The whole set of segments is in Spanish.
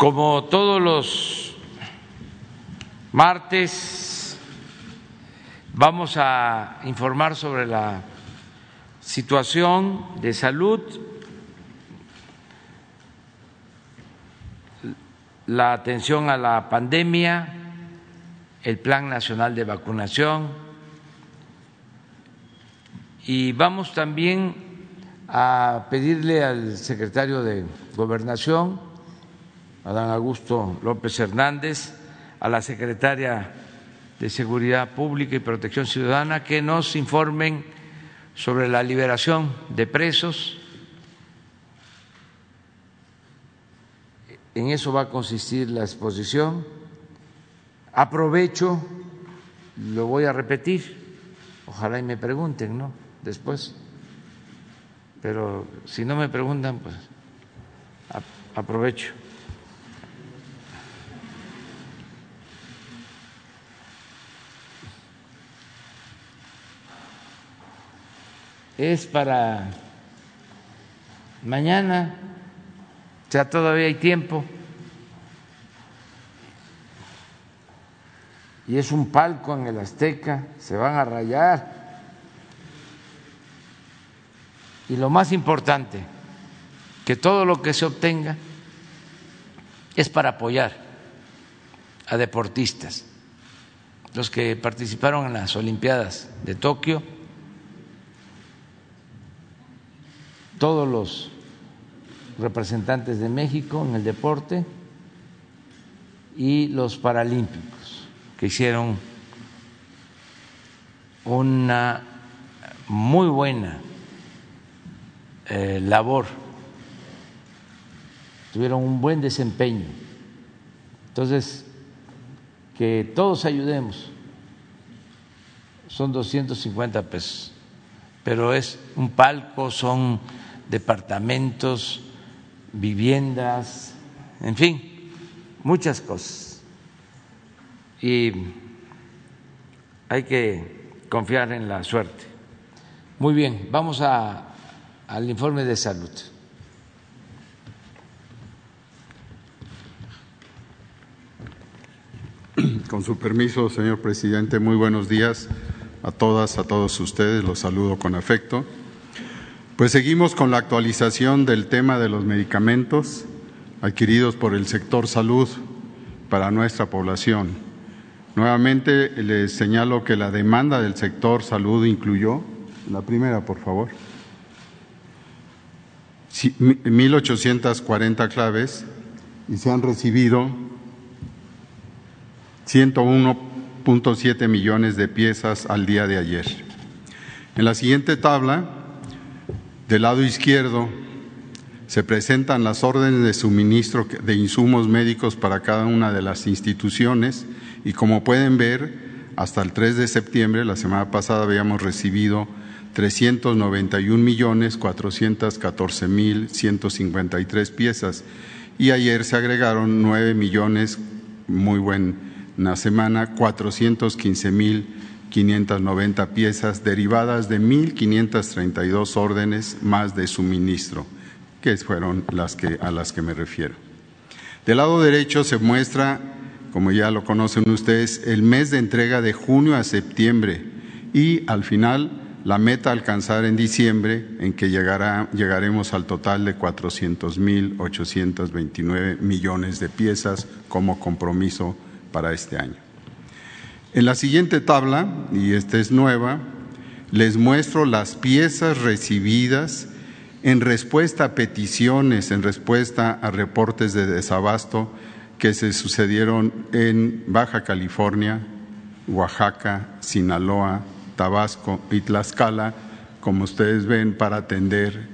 Como todos los martes, vamos a informar sobre la situación de salud, la atención a la pandemia, el Plan Nacional de Vacunación. Y vamos también a pedirle al secretario de Gobernación, Adán Augusto López Hernández, a la secretaria de Seguridad Pública y Protección Ciudadana que nos informen sobre la liberación de presos. En eso va a consistir la exposición. Aprovecho, lo voy a repetir, ojalá y me pregunten, ¿no? Después. Pero si no me preguntan, pues aprovecho. Es para mañana, ya todavía hay tiempo. Y es un palco en el Azteca, se van a rayar. Y lo más importante, que todo lo que se obtenga es para apoyar a deportistas, los que participaron en las Olimpiadas de Tokio todos los representantes de México en el deporte y los paralímpicos que hicieron una muy buena eh, labor, tuvieron un buen desempeño. Entonces, que todos ayudemos, son 250 pesos, pero es un palco, son departamentos, viviendas, en fin, muchas cosas. Y hay que confiar en la suerte. Muy bien, vamos a, al informe de salud. Con su permiso, señor presidente, muy buenos días a todas, a todos ustedes. Los saludo con afecto. Pues seguimos con la actualización del tema de los medicamentos adquiridos por el sector salud para nuestra población. Nuevamente les señalo que la demanda del sector salud incluyó, la primera por favor, 1.840 claves y se han recibido 101.7 millones de piezas al día de ayer. En la siguiente tabla del lado izquierdo se presentan las órdenes de suministro de insumos médicos para cada una de las instituciones y como pueden ver, hasta el 3 de septiembre, la semana pasada habíamos recibido 391 millones 414 mil 153 piezas y ayer se agregaron 9 millones, muy buena semana, 415 mil 590 piezas derivadas de 1.532 órdenes más de suministro, que fueron las que, a las que me refiero. Del lado derecho se muestra, como ya lo conocen ustedes, el mes de entrega de junio a septiembre y al final la meta a alcanzar en diciembre, en que llegará, llegaremos al total de 400.829 millones de piezas como compromiso para este año. En la siguiente tabla, y esta es nueva, les muestro las piezas recibidas en respuesta a peticiones, en respuesta a reportes de desabasto que se sucedieron en Baja California, Oaxaca, Sinaloa, Tabasco y Tlaxcala, como ustedes ven, para atender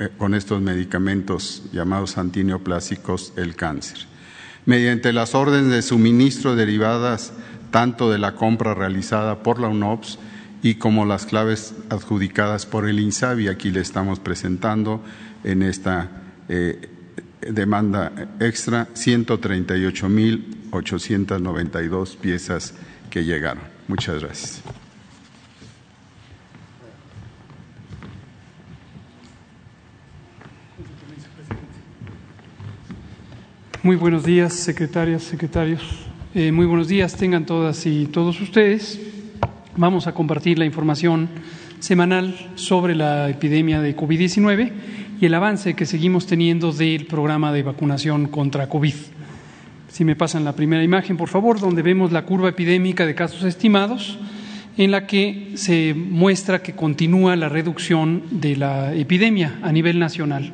eh, con estos medicamentos llamados antineoplásicos el cáncer. Mediante las órdenes de suministro derivadas tanto de la compra realizada por la UNOPS y como las claves adjudicadas por el INSABI. Aquí le estamos presentando en esta eh, demanda extra 138.892 piezas que llegaron. Muchas gracias. Muy buenos días, secretarias, secretarios. Eh, muy buenos días, tengan todas y todos ustedes. Vamos a compartir la información semanal sobre la epidemia de COVID-19 y el avance que seguimos teniendo del programa de vacunación contra COVID. Si me pasan la primera imagen, por favor, donde vemos la curva epidémica de casos estimados, en la que se muestra que continúa la reducción de la epidemia a nivel nacional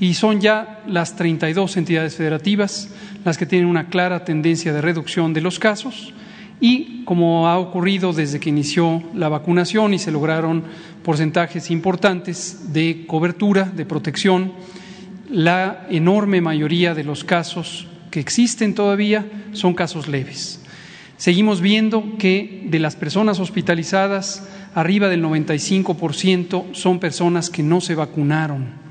y son ya las 32 entidades federativas las que tienen una clara tendencia de reducción de los casos y como ha ocurrido desde que inició la vacunación y se lograron porcentajes importantes de cobertura, de protección, la enorme mayoría de los casos que existen todavía son casos leves. Seguimos viendo que de las personas hospitalizadas, arriba del 95% son personas que no se vacunaron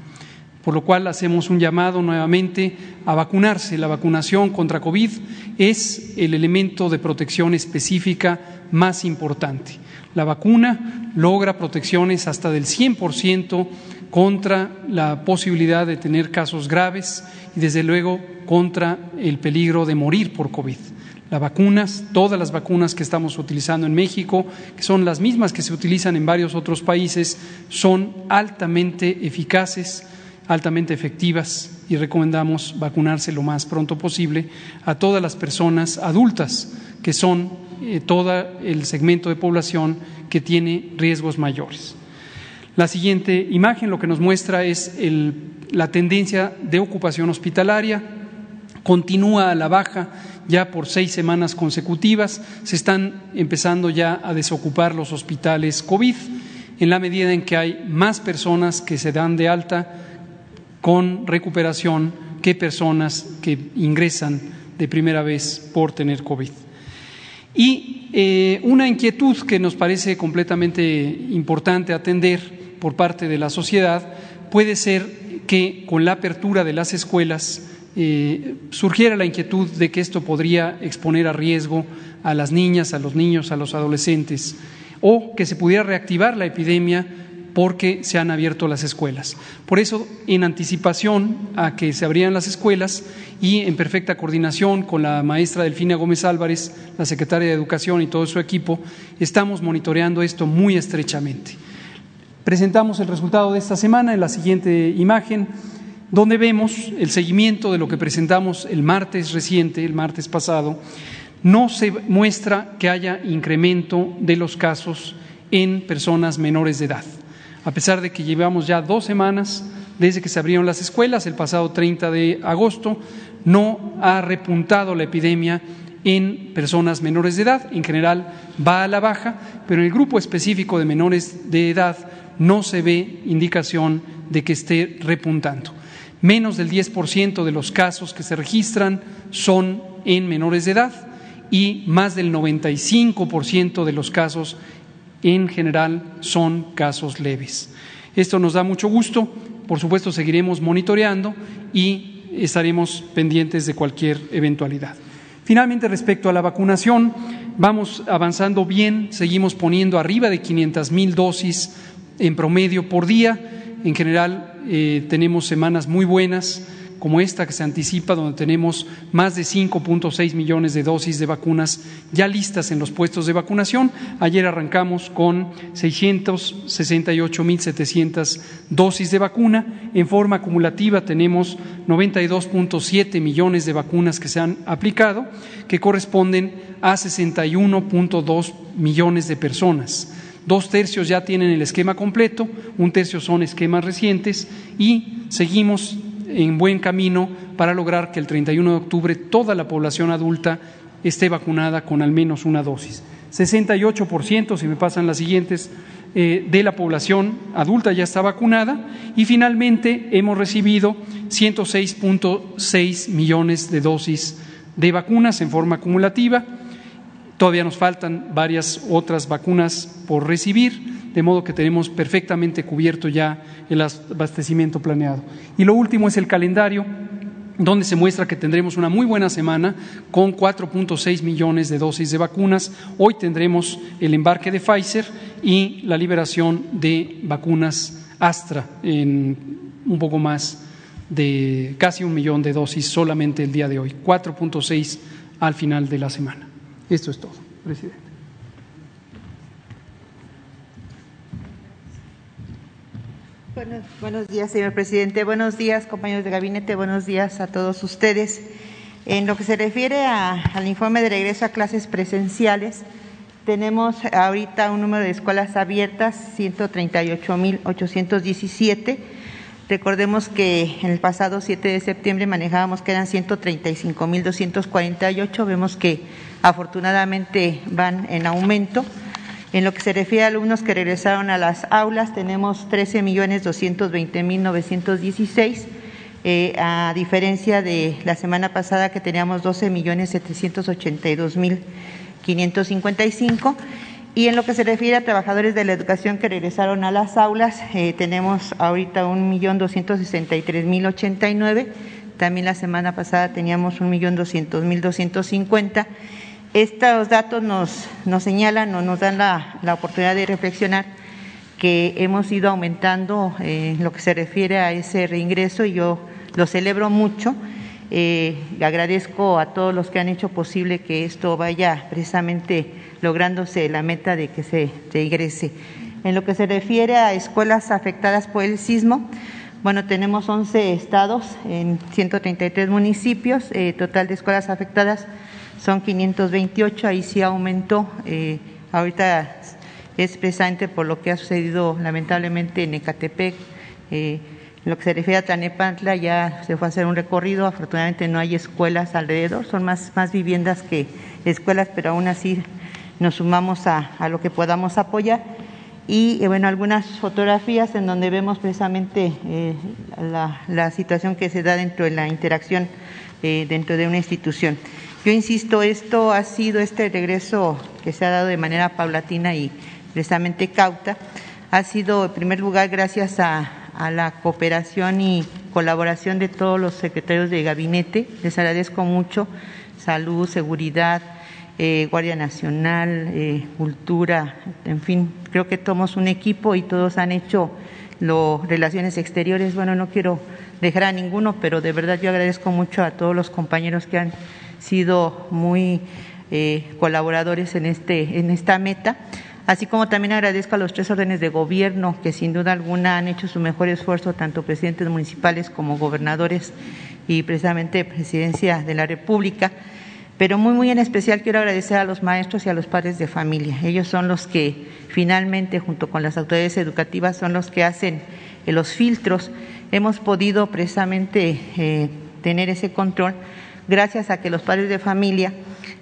por lo cual hacemos un llamado nuevamente a vacunarse. La vacunación contra COVID es el elemento de protección específica más importante. La vacuna logra protecciones hasta del 100% contra la posibilidad de tener casos graves y desde luego contra el peligro de morir por COVID. Las vacunas, todas las vacunas que estamos utilizando en México, que son las mismas que se utilizan en varios otros países, son altamente eficaces altamente efectivas y recomendamos vacunarse lo más pronto posible a todas las personas adultas, que son eh, todo el segmento de población que tiene riesgos mayores. La siguiente imagen lo que nos muestra es la tendencia de ocupación hospitalaria, continúa a la baja ya por seis semanas consecutivas, se están empezando ya a desocupar los hospitales COVID en la medida en que hay más personas que se dan de alta con recuperación que personas que ingresan de primera vez por tener COVID. Y eh, una inquietud que nos parece completamente importante atender por parte de la sociedad puede ser que con la apertura de las escuelas eh, surgiera la inquietud de que esto podría exponer a riesgo a las niñas, a los niños, a los adolescentes, o que se pudiera reactivar la epidemia porque se han abierto las escuelas. Por eso, en anticipación a que se abrieran las escuelas y en perfecta coordinación con la maestra Delfina Gómez Álvarez, la secretaria de Educación y todo su equipo, estamos monitoreando esto muy estrechamente. Presentamos el resultado de esta semana en la siguiente imagen, donde vemos el seguimiento de lo que presentamos el martes reciente, el martes pasado. No se muestra que haya incremento de los casos en personas menores de edad a pesar de que llevamos ya dos semanas desde que se abrieron las escuelas, el pasado 30 de agosto, no ha repuntado la epidemia en personas menores de edad. En general va a la baja, pero en el grupo específico de menores de edad no se ve indicación de que esté repuntando. Menos del 10% de los casos que se registran son en menores de edad y más del 95% de los casos en general son casos leves. Esto nos da mucho gusto, por supuesto seguiremos monitoreando y estaremos pendientes de cualquier eventualidad. Finalmente, respecto a la vacunación, vamos avanzando bien, seguimos poniendo arriba de 500 mil dosis en promedio por día. En general, eh, tenemos semanas muy buenas como esta que se anticipa, donde tenemos más de 5.6 millones de dosis de vacunas ya listas en los puestos de vacunación. Ayer arrancamos con 668.700 dosis de vacuna. En forma acumulativa tenemos 92.7 millones de vacunas que se han aplicado, que corresponden a 61.2 millones de personas. Dos tercios ya tienen el esquema completo, un tercio son esquemas recientes y seguimos en buen camino para lograr que el 31 de octubre toda la población adulta esté vacunada con al menos una dosis. 68%, si me pasan las siguientes, eh, de la población adulta ya está vacunada y finalmente hemos recibido 106.6 millones de dosis de vacunas en forma acumulativa. Todavía nos faltan varias otras vacunas por recibir de modo que tenemos perfectamente cubierto ya el abastecimiento planeado. Y lo último es el calendario donde se muestra que tendremos una muy buena semana con 4.6 millones de dosis de vacunas. Hoy tendremos el embarque de Pfizer y la liberación de vacunas Astra en un poco más de casi un millón de dosis solamente el día de hoy, 4.6 al final de la semana. Esto es todo, presidente. Buenos, días, señor presidente. Buenos días, compañeros de gabinete. Buenos días a todos ustedes. En lo que se refiere al informe de regreso a clases presenciales, tenemos ahorita un número de escuelas abiertas, 138.817. Recordemos que en el pasado 7 de septiembre manejábamos que eran 135.248. Vemos que afortunadamente van en aumento. En lo que se refiere a alumnos que regresaron a las aulas, tenemos 13.220.916, eh, a diferencia de la semana pasada que teníamos 12.782.000 555. Y en lo que se refiere a trabajadores de la educación que regresaron a las aulas, eh, tenemos ahorita un millón doscientos sesenta y tres mil ochenta y nueve. También la semana pasada teníamos un millón doscientos mil doscientos cincuenta. Estos datos nos, nos señalan o nos dan la, la oportunidad de reflexionar que hemos ido aumentando eh, en lo que se refiere a ese reingreso y yo lo celebro mucho eh, agradezco a todos los que han hecho posible que esto vaya precisamente lográndose la meta de que se, ingrese. En lo que se refiere a escuelas afectadas por el sismo, bueno, tenemos 11 estados en 133 municipios, eh, total de escuelas afectadas son 528, ahí sí aumentó, eh, ahorita es precisamente por lo que ha sucedido lamentablemente en Ecatepec. Eh, lo que se refiere a Tlanepantla ya se fue a hacer un recorrido, afortunadamente no hay escuelas alrededor, son más, más viviendas que escuelas, pero aún así nos sumamos a, lo que podamos apoyar. Y eh, bueno, algunas fotografías en donde vemos precisamente eh, la, situación que se da dentro de la interacción dentro de una institución. Yo insisto, esto ha sido este regreso que se ha dado de manera paulatina y precisamente cauta, ha sido en primer lugar gracias a, a la cooperación y colaboración de todos los secretarios de gabinete. Les agradezco mucho. Salud, seguridad, eh, Guardia Nacional, eh, Cultura, en fin, creo que somos un equipo y todos han hecho las relaciones exteriores. Bueno, no quiero dejar a ninguno, pero de verdad yo agradezco mucho a todos los compañeros que han sido muy eh, colaboradores en, este, en esta meta así como también agradezco a los tres órdenes de gobierno que sin duda alguna han hecho su mejor esfuerzo, tanto presidentes municipales como gobernadores y precisamente presidencia de la República. Pero muy, muy en especial quiero agradecer a los maestros y a los padres de familia. Ellos son los que finalmente, junto con las autoridades educativas, son los que hacen eh, los filtros. Hemos podido precisamente eh, tener ese control gracias a que los padres de familia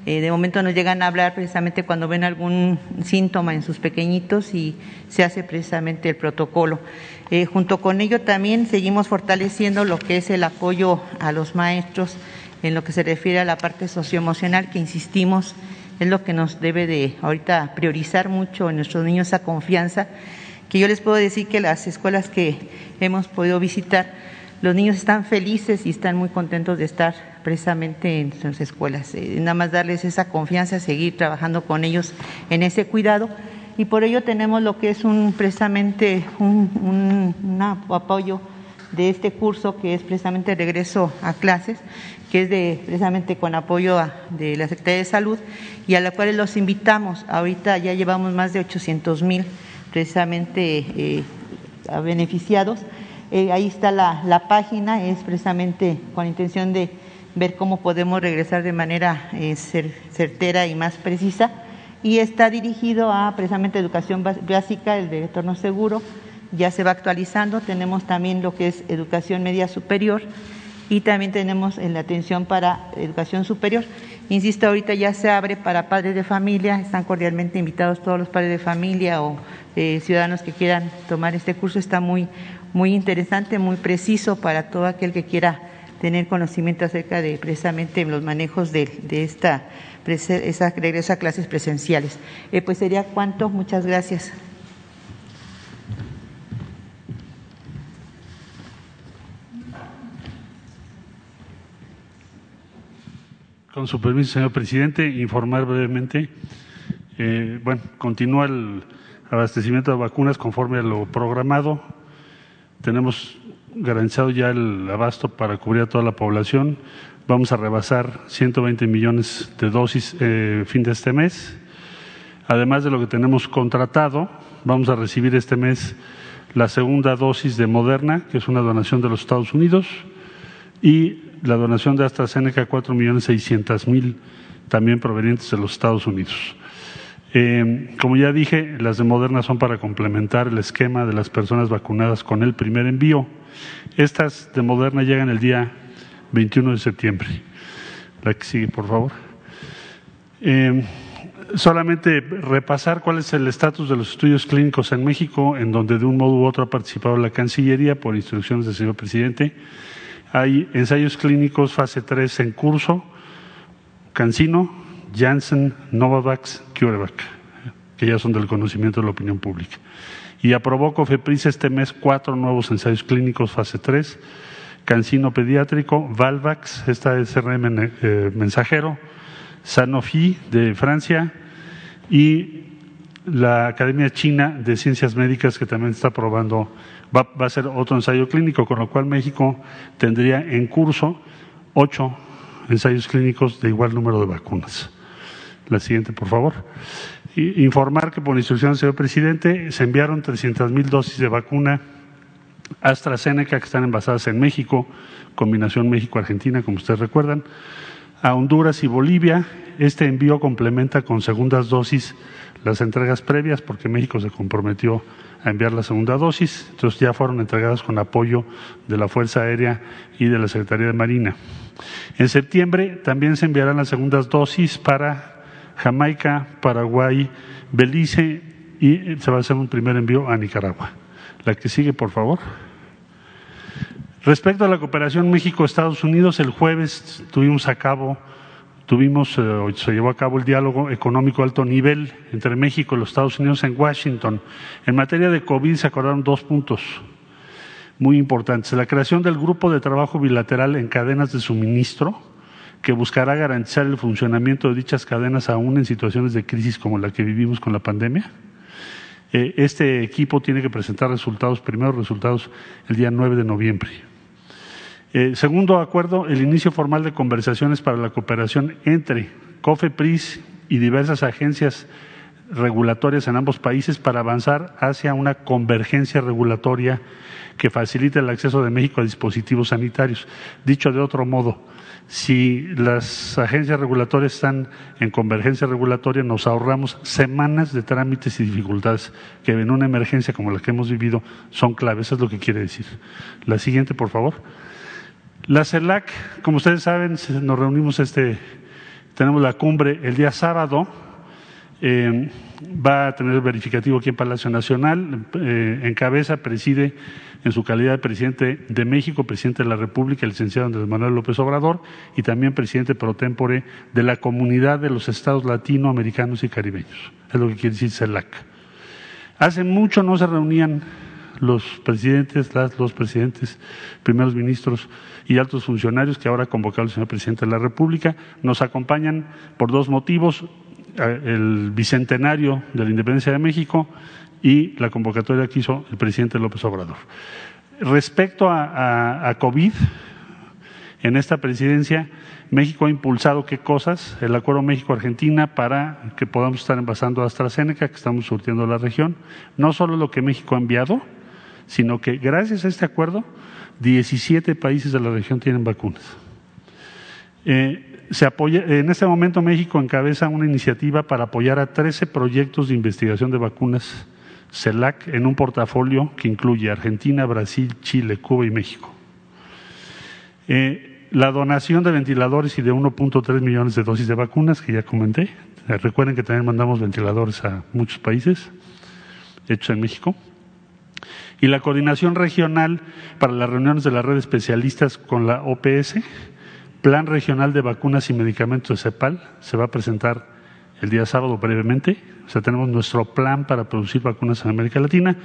eh, de momento nos llegan a hablar precisamente cuando ven algún síntoma en sus pequeñitos y se hace precisamente el protocolo. Eh, junto con ello también seguimos fortaleciendo lo que es el apoyo a los maestros en lo que se refiere a la parte socioemocional, que insistimos es lo que nos debe de ahorita priorizar mucho en nuestros niños esa confianza, que yo les puedo decir que las escuelas que hemos podido visitar, los niños están felices y están muy contentos de estar precisamente en sus escuelas. Eh, nada más darles esa confianza, seguir trabajando con ellos en ese cuidado y por ello tenemos lo que es un precisamente un, apoyo de este curso que es precisamente regreso a clases, que es de precisamente con apoyo de la Secretaría de Salud y a la cual los invitamos. Ahorita ya llevamos más de 800 mil precisamente eh, beneficiados. Eh, ahí está la, la página, es precisamente con intención de ver cómo podemos regresar de manera eh, certera y más precisa. Y está dirigido a precisamente educación básica, el de retorno seguro, ya se va actualizando. Tenemos también lo que es educación media superior y también tenemos en la atención para educación superior. Insisto, ahorita ya se abre para padres de familia, están cordialmente invitados todos los padres de familia o eh, ciudadanos que quieran tomar este curso. Está muy, muy interesante, muy preciso para todo aquel que quiera tener conocimiento acerca de precisamente los manejos de, esta esa regreso a clases presenciales. Eh, pues sería cuánto. Muchas gracias. Con su permiso, señor presidente, informar brevemente. Eh, bueno, continúa el abastecimiento de vacunas conforme a lo programado. Tenemos garantizado ya el abasto para cubrir a toda la población. Vamos a rebasar 120 millones de dosis eh, fin de este mes. Además de lo que tenemos contratado, vamos a recibir este mes la segunda dosis de Moderna, que es una donación de los Estados Unidos, y la donación de AstraZeneca, 4 millones 600 mil, también provenientes de los Estados Unidos. Eh, como ya dije, las de Moderna son para complementar el esquema de las personas vacunadas con el primer envío. Estas de Moderna llegan el día 21 de septiembre. La que sigue, por favor. Eh, solamente repasar cuál es el estatus de los estudios clínicos en México, en donde de un modo u otro ha participado la Cancillería por instrucciones del señor presidente. Hay ensayos clínicos fase 3 en curso, Cancino, Janssen, Novavax, CureVac, que ya son del conocimiento de la opinión pública. Y aprobó COFEPRIS este mes cuatro nuevos ensayos clínicos fase 3, Cancino pediátrico, Valvax, esta es eh, mensajero, Sanofi de Francia y la Academia China de Ciencias Médicas que también está aprobando, va, va, a ser otro ensayo clínico, con lo cual México tendría en curso ocho ensayos clínicos de igual número de vacunas. La siguiente, por favor. Informar que por instrucción del señor presidente se enviaron 300 mil dosis de vacuna AstraZeneca que están envasadas en México, combinación México-Argentina, como ustedes recuerdan, a Honduras y Bolivia. Este envío complementa con segundas dosis las entregas previas porque México se comprometió a enviar la segunda dosis, entonces ya fueron entregadas con apoyo de la Fuerza Aérea y de la Secretaría de Marina. En septiembre también se enviarán las segundas dosis para Jamaica, Paraguay, Belice y se va a hacer un primer envío a Nicaragua. La que sigue, por favor. Respecto a la cooperación México-Estados Unidos, el jueves tuvimos a cabo, tuvimos, eh, se llevó a cabo el diálogo económico alto nivel entre México y los Estados Unidos en Washington. En materia de COVID se acordaron dos puntos muy importantes. La creación del grupo de trabajo bilateral en cadenas de suministro, que buscará garantizar el funcionamiento de dichas cadenas aún en situaciones de crisis como la que vivimos con la pandemia eh, este equipo tiene que presentar resultados, primeros resultados, el día 9 de noviembre. Eh, segundo acuerdo, el inicio formal de conversaciones para la cooperación entre COFEPRIS y diversas agencias regulatorias en ambos países para avanzar hacia una convergencia regulatoria que facilite el acceso de México a dispositivos sanitarios. Dicho de otro modo, si las agencias regulatorias están en convergencia regulatoria, nos ahorramos semanas de trámites y dificultades que en una emergencia como la que hemos vivido son claves. Eso es lo que quiere decir. La siguiente, por favor. La CELAC, como ustedes saben, nos reunimos este, tenemos la cumbre el día sábado. Eh, va a tener verificativo aquí en Palacio Nacional. Eh, en cabeza preside en su calidad de presidente de México, presidente de la República, el licenciado Andrés Manuel López Obrador, y también presidente pro tempore de la Comunidad de los Estados Latinoamericanos y Caribeños. Es lo que quiere decir CELAC. Hace mucho no se reunían los presidentes, las, los presidentes, primeros ministros y altos funcionarios que ahora ha convocado el señor presidente de la República. Nos acompañan por dos motivos eh, el bicentenario de la independencia de México y la convocatoria que hizo el presidente López Obrador. Respecto a, COVID, en esta presidencia, México ha impulsado qué cosas, el acuerdo México-Argentina para que podamos estar envasando AstraZeneca, que estamos surtiendo la región, no solo lo que México ha enviado, sino que gracias a este acuerdo, 17 países de la región tienen vacunas. Eh, se apoya, en este momento México encabeza una iniciativa para apoyar a 13 proyectos de investigación de vacunas CELAC en un portafolio que incluye Argentina, Brasil, Chile, Cuba y México. Eh, la donación de ventiladores y de 1.3 millones de dosis de vacunas, que ya comenté. Eh, recuerden que también mandamos ventiladores a muchos países, hechos en México. Y la coordinación regional para las reuniones de la red de especialistas con la OPS, Plan Regional de Vacunas y Medicamentos de CEPAL, se va a presentar el día sábado brevemente. O sea, tenemos nuestro plan para producir vacunas en América Latina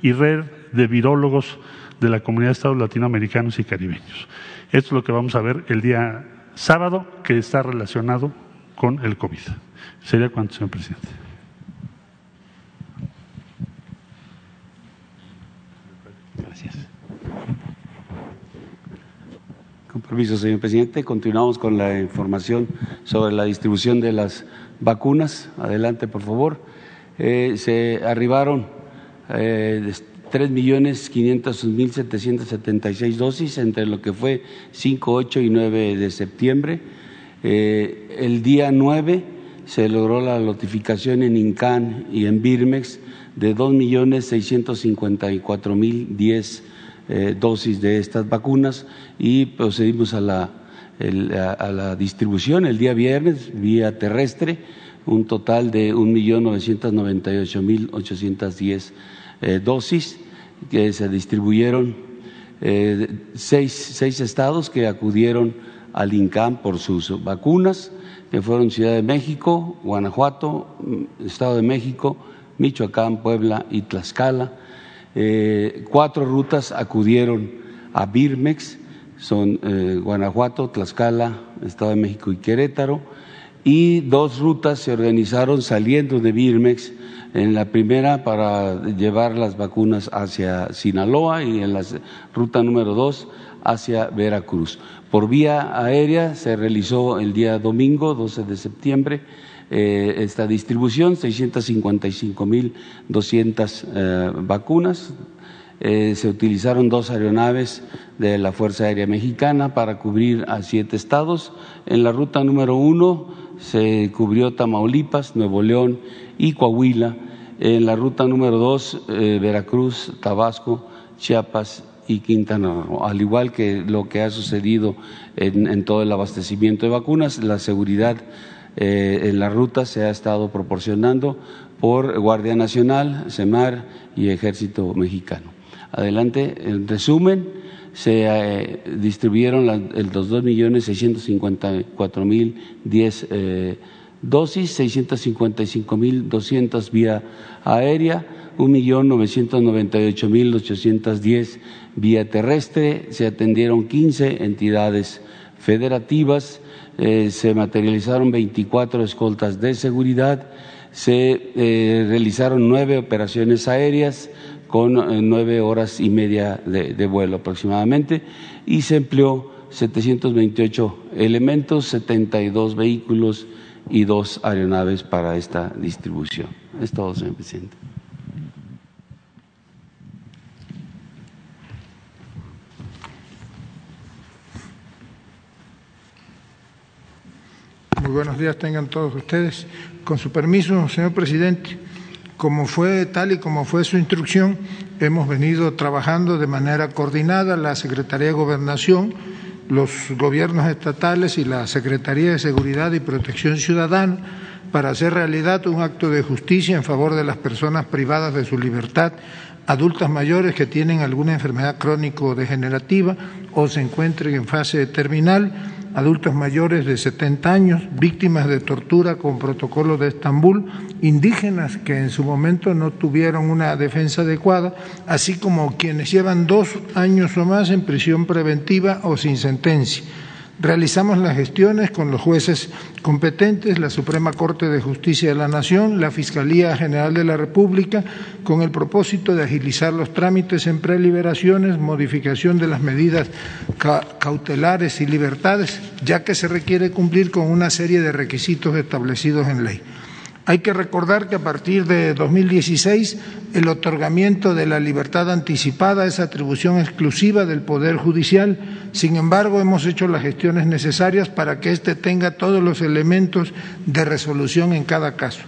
y red de virólogos de la comunidad de estados latinoamericanos y caribeños. Esto es lo que vamos a ver el día sábado que está relacionado con el COVID. ¿Sería cuánto, señor presidente? Gracias. permiso, señor presidente, continuamos con la información sobre la distribución de las vacunas. Adelante, por favor. Eh, se arribaron eh, 3.500.776 dosis entre lo que fue 5, 8 y 9 de septiembre. Eh, el día 9 se logró la notificación en INCAN y en Birmex de 2.654.010 eh, dosis de estas vacunas y procedimos a la, a la distribución el día viernes vía terrestre, un total de 1.998.810 eh, dosis que se distribuyeron eh, seis, seis, estados que acudieron al INCAM por sus vacunas, que fueron Ciudad de México, Guanajuato, mm, Estado de México, Michoacán, Puebla y Tlaxcala. Eh, cuatro rutas acudieron a Birmex, son eh, Guanajuato, Tlaxcala, Estado de México y Querétaro, y dos rutas se organizaron saliendo de Birmex en la primera para llevar las vacunas hacia Sinaloa y en la ruta número dos hacia Veracruz. Por vía aérea se realizó el día domingo, 12 de septiembre, eh, esta distribución, 655.200 eh, vacunas. Eh, se utilizaron dos aeronaves de la Fuerza Aérea Mexicana para cubrir a siete estados. En la ruta número uno se cubrió Tamaulipas, Nuevo León y Coahuila en la ruta número dos, eh, Veracruz, Tabasco, Chiapas y Quintana Roo. Al igual que lo que ha sucedido en, todo el abastecimiento de vacunas, la seguridad eh, en la ruta se ha estado proporcionando por Guardia Nacional, CEMAR y Ejército Mexicano. Adelante, en resumen, se eh, distribuyeron los cincuenta cuatro mil diez dosis, 655.200 vía aérea, 1.998.810 vía terrestre, se atendieron 15 entidades federativas, eh, se materializaron 24 escoltas de seguridad, se eh, realizaron nueve operaciones aéreas con eh, nueve horas y media de, de vuelo aproximadamente y se empleó 728 elementos, 72 vehículos, y dos aeronaves para esta distribución. Es todo, señor presidente. Muy buenos días tengan todos ustedes. Con su permiso, señor presidente, como fue tal y como fue su instrucción, hemos venido trabajando de manera coordinada la Secretaría de Gobernación, los gobiernos estatales y la Secretaría de Seguridad y Protección Ciudadana para hacer realidad un acto de justicia en favor de las personas privadas de su libertad, adultas mayores que tienen alguna enfermedad crónico-degenerativa o se encuentren en fase terminal, adultos mayores de 70 años, víctimas de tortura con protocolo de Estambul, indígenas que en su momento no tuvieron una defensa adecuada, así como quienes llevan dos años o más en prisión preventiva o sin sentencia. Realizamos las gestiones con los jueces competentes, la Suprema Corte de Justicia de la Nación, la Fiscalía General de la República, con el propósito de agilizar los trámites en preliberaciones, modificación de las medidas cautelares y libertades, ya que se requiere cumplir con una serie de requisitos establecidos en ley. Hay que recordar que a partir de 2016 el otorgamiento de la libertad anticipada es atribución exclusiva del Poder Judicial. Sin embargo, hemos hecho las gestiones necesarias para que éste tenga todos los elementos de resolución en cada caso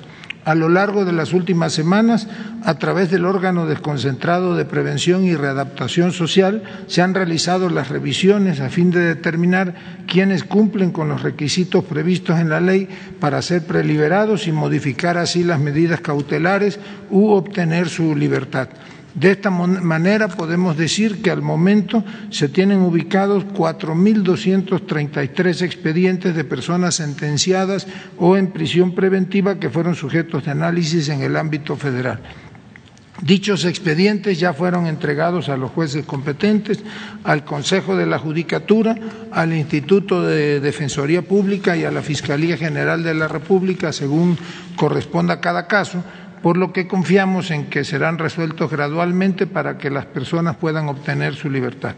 a lo largo de las últimas semanas, a través del órgano desconcentrado de prevención y readaptación social, se han realizado las revisiones a fin de determinar quiénes cumplen con los requisitos previstos en la ley para ser preliberados y modificar así las medidas cautelares u obtener su libertad. De esta manera podemos decir que al momento se tienen ubicados 4.233 expedientes de personas sentenciadas o en prisión preventiva que fueron sujetos de análisis en el ámbito federal. Dichos expedientes ya fueron entregados a los jueces competentes, al Consejo de la Judicatura, al Instituto de Defensoría Pública y a la Fiscalía General de la República, según corresponda a cada caso, por lo que confiamos en que serán resueltos gradualmente para que las personas puedan obtener su libertad.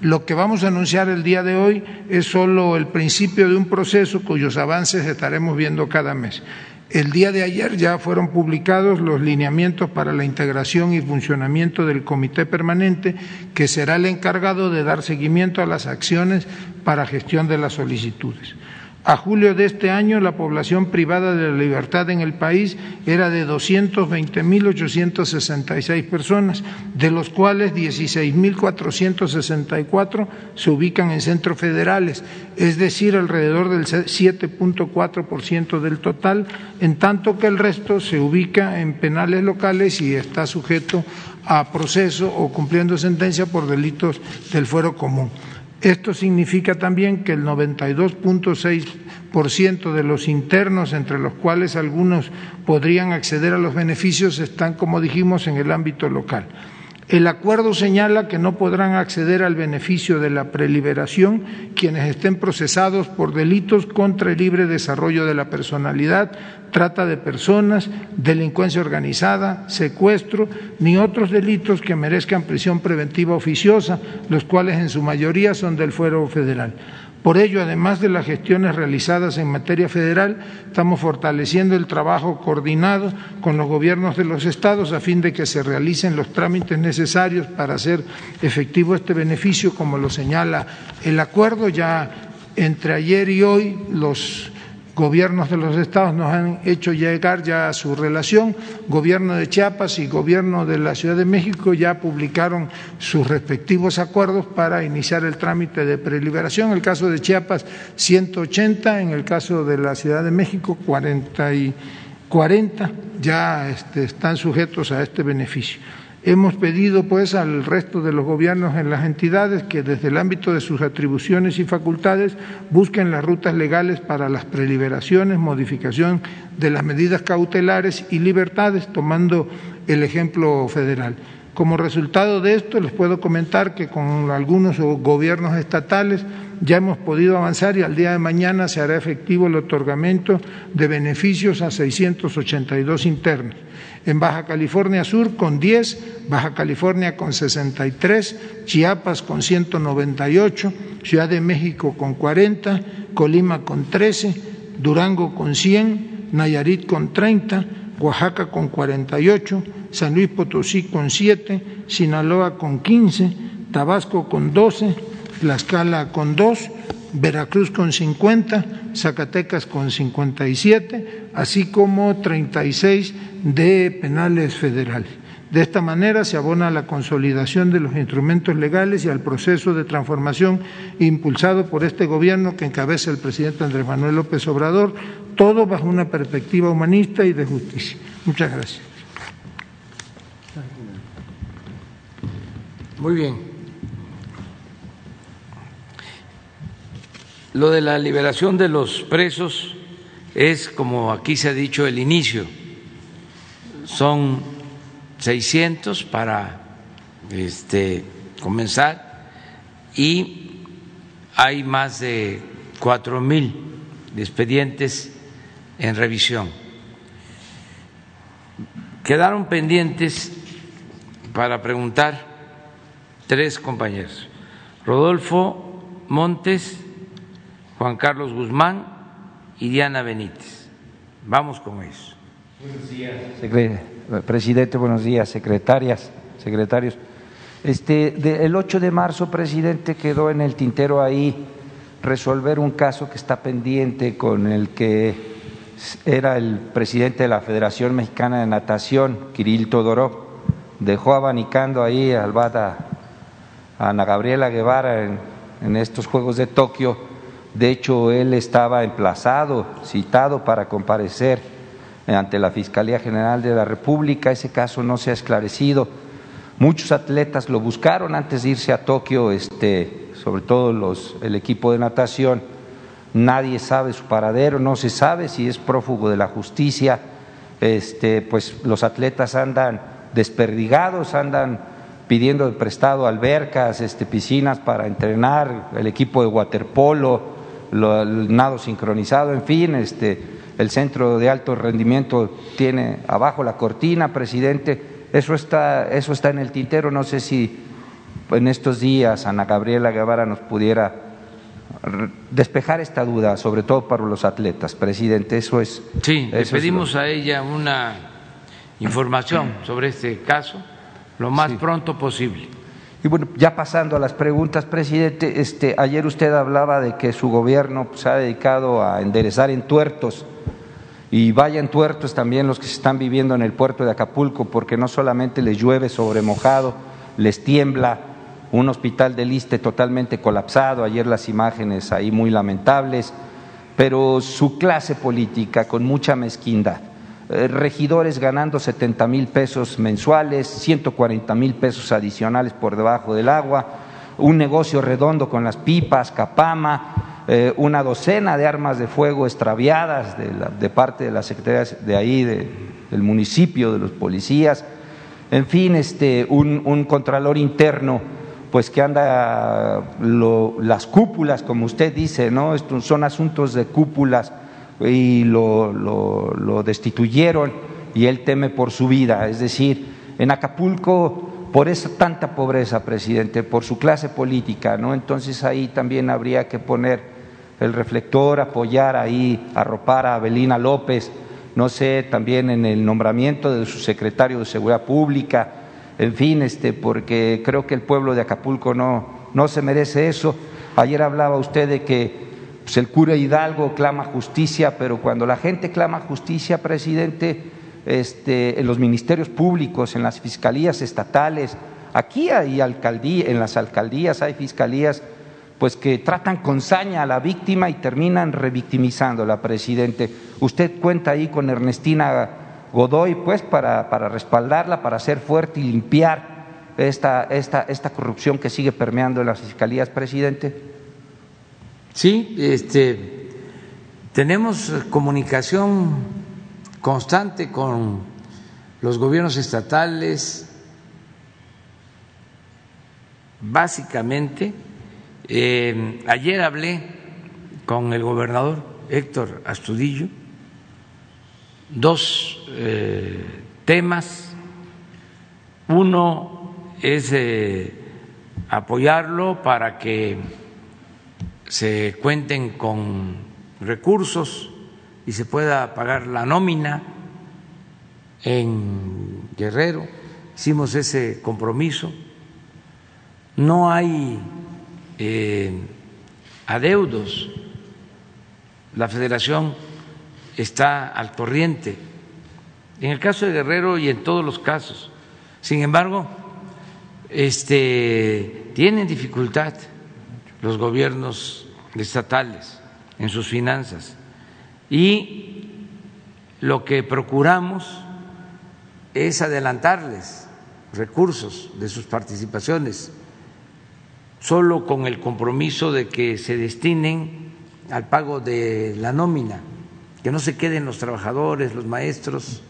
Lo que vamos a anunciar el día de hoy es solo el principio de un proceso cuyos avances estaremos viendo cada mes. El día de ayer ya fueron publicados los lineamientos para la integración y funcionamiento del comité permanente, que será el encargado de dar seguimiento a las acciones para gestión de las solicitudes. A julio de este año, la población privada de la libertad en el país era de 220.866 personas, de los cuales 16.464 se ubican en centros federales, es decir, alrededor del 7.4% del total, en tanto que el resto se ubica en penales locales y está sujeto a proceso o cumpliendo sentencia por delitos del fuero común. Esto significa también que el 92.6% de los internos, entre los cuales algunos podrían acceder a los beneficios, están, como dijimos, en el ámbito local. El acuerdo señala que no podrán acceder al beneficio de la preliberación quienes estén procesados por delitos contra el libre desarrollo de la personalidad, trata de personas, delincuencia organizada, secuestro, ni otros delitos que merezcan prisión preventiva oficiosa, los cuales en su mayoría son del fuero federal. Por ello, además de las gestiones realizadas en materia federal, estamos fortaleciendo el trabajo coordinado con los gobiernos de los estados a fin de que se realicen los trámites necesarios para hacer efectivo este beneficio, como lo señala el acuerdo. Ya entre ayer y hoy los gobiernos de los estados nos han hecho llegar ya su relación. Gobierno de Chiapas y gobierno de la Ciudad de México ya publicaron sus respectivos acuerdos para iniciar el trámite de preliberación. En el caso de Chiapas, 180, en el caso de la Ciudad de México, 40 y 40 ya este, están sujetos a este beneficio. Hemos pedido pues al resto de los gobiernos en las entidades que desde el ámbito de sus atribuciones y facultades busquen las rutas legales para las preliberaciones, modificación de las medidas cautelares y libertades, tomando el ejemplo federal. Como resultado de esto, les puedo comentar que con algunos gobiernos estatales ya hemos podido avanzar y al día de mañana se hará efectivo el otorgamiento de beneficios a 682 internos en Baja California Sur con 10, Baja California con 63, Chiapas con 198, Ciudad de México con 40, Colima con 13, Durango con 100, Nayarit con 30, Oaxaca con 48, San Luis Potosí con 7, Sinaloa con 15, Tabasco con 12, Tlaxcala con 2, Veracruz con 50, Zacatecas con 57, así como 36 de penales federales. De esta manera se abona a la consolidación de los instrumentos legales y al proceso de transformación impulsado por este gobierno que encabeza el presidente Andrés Manuel López Obrador, todo bajo una perspectiva humanista y de justicia. Muchas gracias. Muy bien. Lo de la liberación de los presos es, como aquí se ha dicho, el inicio. Son 600 para este, comenzar y hay más de cuatro mil expedientes en revisión. Quedaron pendientes para preguntar tres compañeros. Rodolfo Montes Juan Carlos Guzmán y Diana Benítez. Vamos con eso. Buenos días, presidente. Buenos días, secretarias, secretarios. Este, el 8 de marzo, presidente, quedó en el tintero ahí resolver un caso que está pendiente con el que era el presidente de la Federación Mexicana de Natación, Kirill Todorov. Dejó abanicando ahí a Albada, a Ana Gabriela Guevara en, en estos Juegos de Tokio de hecho, él estaba emplazado, citado para comparecer ante la Fiscalía General de la República. Ese caso no se ha esclarecido. Muchos atletas lo buscaron antes de irse a Tokio, este, sobre todo los, el equipo de natación. Nadie sabe su paradero, no se sabe si es prófugo de la justicia. Este, pues los atletas andan desperdigados, andan pidiendo prestado albercas, este, piscinas para entrenar, el equipo de waterpolo, el nado sincronizado, en fin, este, el centro de alto rendimiento tiene abajo la cortina, presidente, eso está, eso está en el tintero, no sé si en estos días Ana Gabriela Guevara nos pudiera despejar esta duda, sobre todo para los atletas. Presidente, eso es. Sí, le pedimos a ella una información sobre este caso lo más pronto posible. Y bueno, ya pasando a las preguntas, presidente, este, ayer usted hablaba de que su gobierno se ha dedicado a enderezar entuertos y vaya entuertos también los que se están viviendo en el puerto de Acapulco, porque no solamente les llueve sobre mojado, les tiembla, un hospital de Liste totalmente colapsado, ayer las imágenes ahí muy lamentables, pero su clase política con mucha mezquindad. Eh, regidores ganando 70 mil pesos mensuales, 140 mil pesos adicionales por debajo del agua, un negocio redondo con las pipas, capama, eh, una docena de armas de fuego extraviadas de, parte de las secretarías de ahí, del municipio, de los policías, en fin, este, un, un contralor interno pues que anda las cúpulas, como usted dice, ¿no? Estos son asuntos de cúpulas y lo, lo, destituyeron y él teme por su vida. Es decir, en Acapulco, por esa tanta pobreza, presidente, por su clase política, ¿no? Entonces ahí también habría que poner el reflector, apoyar ahí, arropar a Abelina López, no sé, también en el nombramiento de su secretario de Seguridad Pública, en fin, este, porque creo que el pueblo de Acapulco no, no se merece eso. Ayer hablaba usted de que pues, el cura Hidalgo clama justicia, pero cuando la gente clama justicia, presidente, este, en los ministerios públicos, en las fiscalías estatales, aquí hay alcaldía, en las alcaldías hay fiscalías pues que tratan con saña a la víctima y terminan revictimizándola, presidente. Usted cuenta ahí con Ernestina Godoy, pues, para, para respaldarla, para ser fuerte y limpiar esta, esta, esta corrupción que sigue permeando en las fiscalías, presidente? Sí, este, tenemos comunicación constante con los gobiernos estatales, básicamente. Eh, ayer hablé con el gobernador Héctor Astudillo dos eh, temas. Uno es eh, apoyarlo para que se cuenten con recursos y se pueda pagar la nómina en Guerrero. Hicimos ese compromiso. No hay eh, adeudos. La federación está al corriente, en el caso de Guerrero y en todos los casos. Sin embargo, este, tienen dificultad los gobiernos estatales en sus finanzas y lo que procuramos es adelantarles recursos de sus participaciones, solo con el compromiso de que se destinen al pago de la nómina que no se queden los trabajadores, los maestros,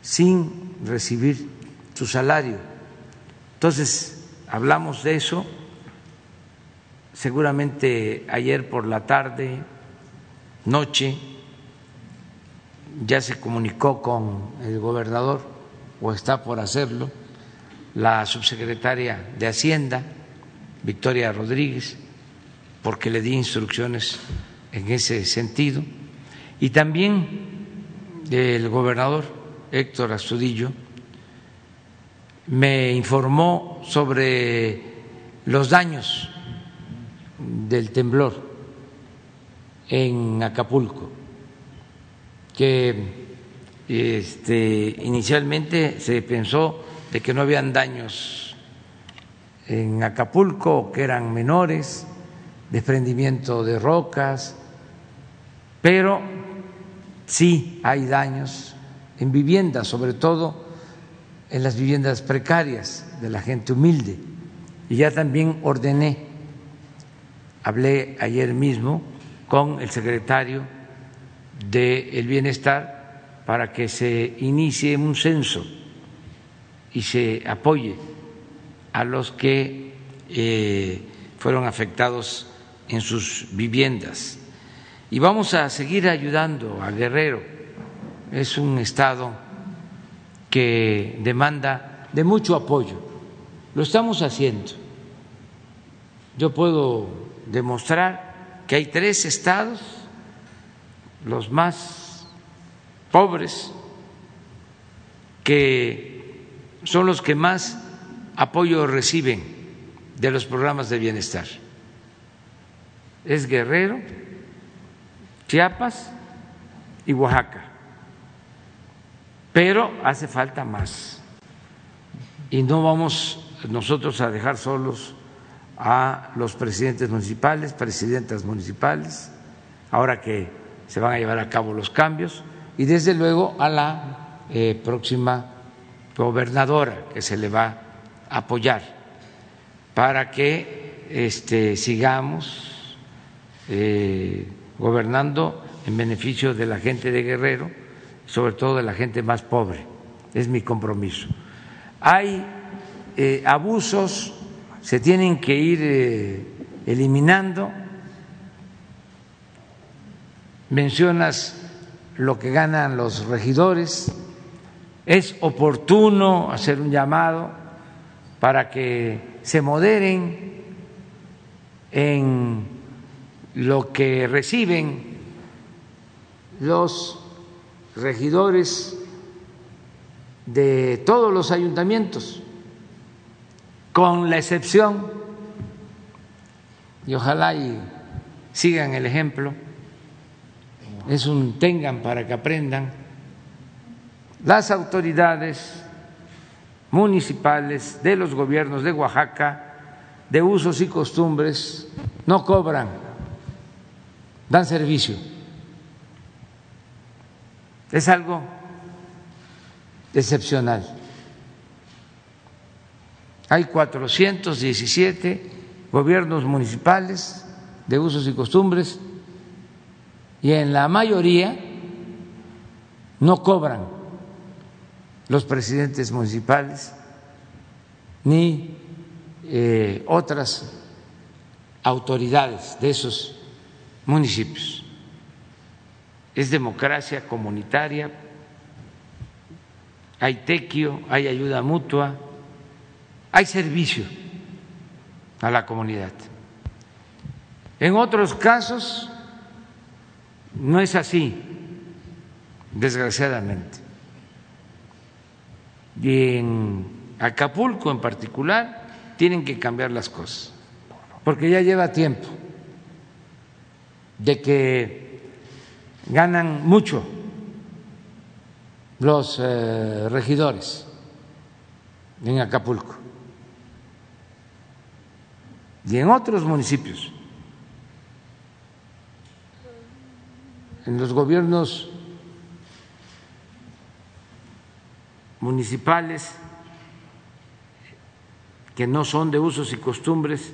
sin recibir su salario. Entonces, hablamos de eso, seguramente ayer por la tarde, noche, ya se comunicó con el gobernador, o está por hacerlo, la subsecretaria de Hacienda, Victoria Rodríguez, porque le di instrucciones en ese sentido. Y también el gobernador Héctor Astudillo me informó sobre los daños del temblor en Acapulco, que este, inicialmente se pensó de que no habían daños en Acapulco, que eran menores, desprendimiento de rocas, pero sí hay daños en viviendas, sobre todo en las viviendas precarias de la gente humilde. Y ya también ordené, hablé ayer mismo con el secretario del Bienestar para que se inicie un censo y se apoye a los que eh, fueron afectados en sus viviendas y vamos a seguir ayudando a Guerrero. Es un estado que demanda de mucho apoyo. Lo estamos haciendo yo puedo demostrar que hay tres estados, los más pobres, que son los que más apoyo reciben de los programas de bienestar. Es Guerrero, Chiapas y Oaxaca. Pero hace falta más. Y no vamos nosotros a dejar solos a los presidentes municipales, presidentas municipales, ahora que se van a llevar a cabo los cambios, y desde luego a la eh, próxima gobernadora que se le va a apoyar para que este, sigamos eh, gobernando en beneficio de la gente de Guerrero, sobre todo de la gente más pobre. Es mi compromiso. Hay eh, abusos, se tienen que ir eh, eliminando. Mencionas lo que ganan los regidores. Es oportuno hacer un llamado para que se moderen en lo que reciben los regidores de todos los ayuntamientos, con la excepción, y ojalá y sigan el ejemplo, es un tengan para que aprendan, las autoridades municipales de los gobiernos de Oaxaca, de usos y costumbres, no cobran, dan servicio. Es algo excepcional. Hay 417 gobiernos municipales de usos y costumbres y en la mayoría no cobran los presidentes municipales ni eh, otras autoridades de esos municipios. Es democracia comunitaria, hay tequio, hay ayuda mutua, hay servicio a la comunidad. En otros casos no es así, desgraciadamente. Y en Acapulco en particular tienen que cambiar las cosas, porque ya lleva tiempo de que ganan mucho los eh, regidores en Acapulco y en otros municipios, en los gobiernos municipales que no son de usos y costumbres,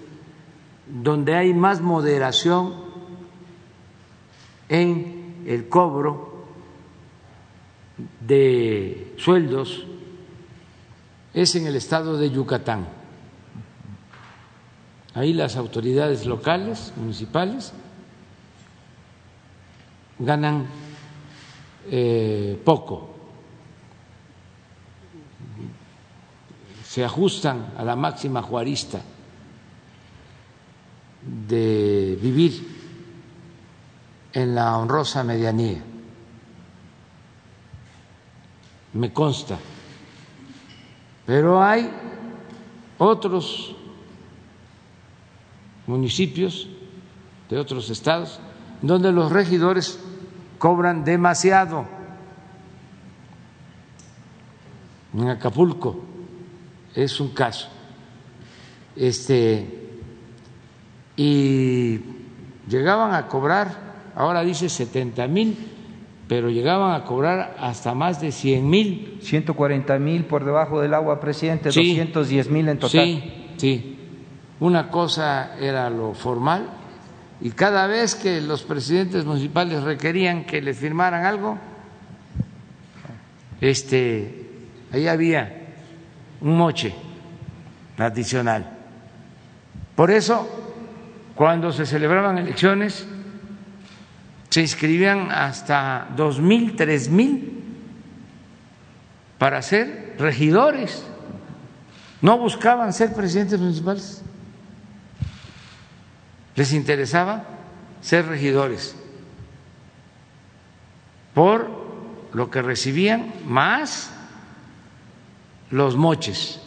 donde hay más moderación en el cobro de sueldos es en el estado de Yucatán. Ahí las autoridades locales, municipales, ganan eh, poco, se ajustan a la máxima juarista de vivir en la honrosa medianía me consta. Pero hay otros municipios de otros estados donde los regidores cobran demasiado. En Acapulco es un caso. Este y llegaban a cobrar, ahora dice 70 mil pero llegaban a cobrar hasta más de 100 mil. 140 mil por debajo del agua, presidente, Sí. 210 mil en total. Sí, sí. Una cosa era lo formal y cada vez que los presidentes municipales requerían que les firmaran algo, este, ahí había un moche adicional. Por eso, cuando se celebraban elecciones, se inscribían hasta dos mil, tres mil para ser regidores. No buscaban ser presidentes municipales. Les interesaba ser regidores por lo que recibían más los moches.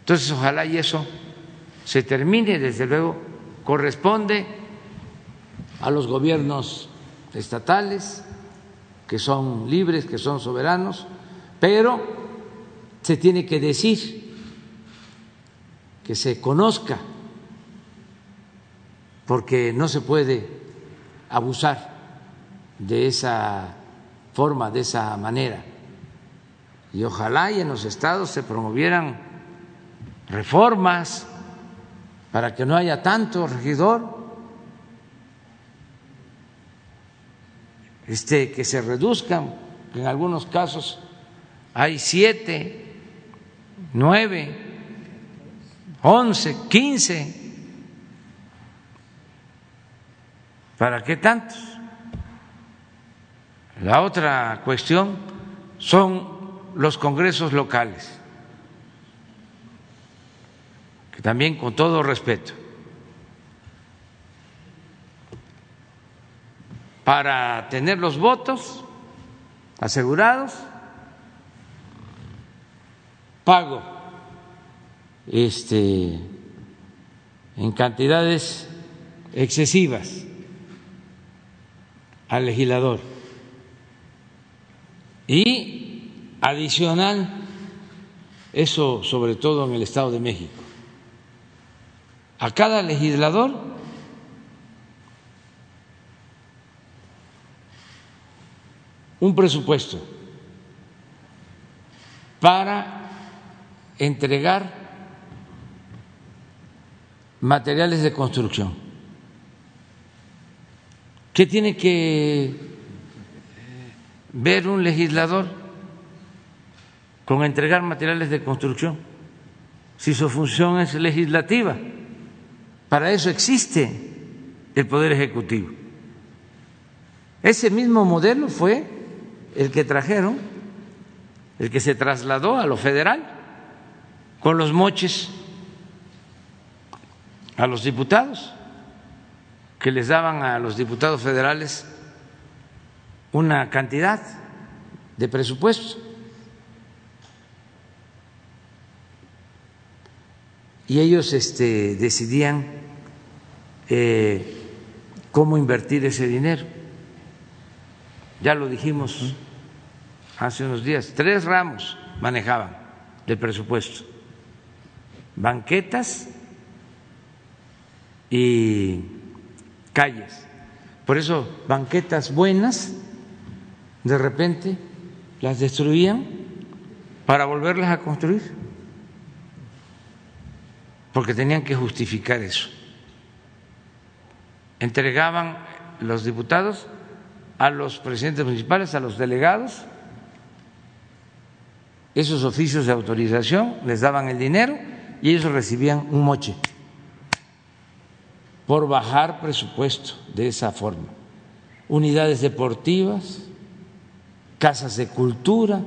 Entonces, ojalá y eso se termine, desde luego, corresponde a los gobiernos estatales, que son libres, que son soberanos, pero se tiene que decir, que se conozca, porque no se puede abusar de esa forma, de esa manera. Y ojalá y en los estados se promovieran reformas para que no haya tanto regidor, este, que se reduzcan, en algunos casos hay siete, nueve, once, quince. ¿Para qué tantos? La otra cuestión son los congresos locales, que también con todo respeto, para tener los votos asegurados, pago este en cantidades excesivas al legislador y adicional, eso sobre todo en el Estado de México, a cada legislador un presupuesto para entregar materiales de construcción. ¿Qué tiene que ver un legislador con entregar materiales de construcción si su función es legislativa. Para eso existe el Poder Ejecutivo. Ese mismo modelo fue el que trajeron, el que se trasladó a lo federal, con los moches a los diputados, que les daban a los diputados federales una cantidad de presupuesto. Y ellos este, decidían eh, cómo invertir ese dinero. Ya lo dijimos hace unos días, tres ramos manejaban del presupuesto. Banquetas y calles. Por eso, banquetas buenas de repente las destruían para volverlas a construir, porque tenían que justificar eso. Entregaban los diputados a los presidentes municipales, a los delegados, esos oficios de autorización, les daban el dinero y ellos recibían un moche por bajar presupuesto de esa forma. Unidades deportivas, casas de cultura,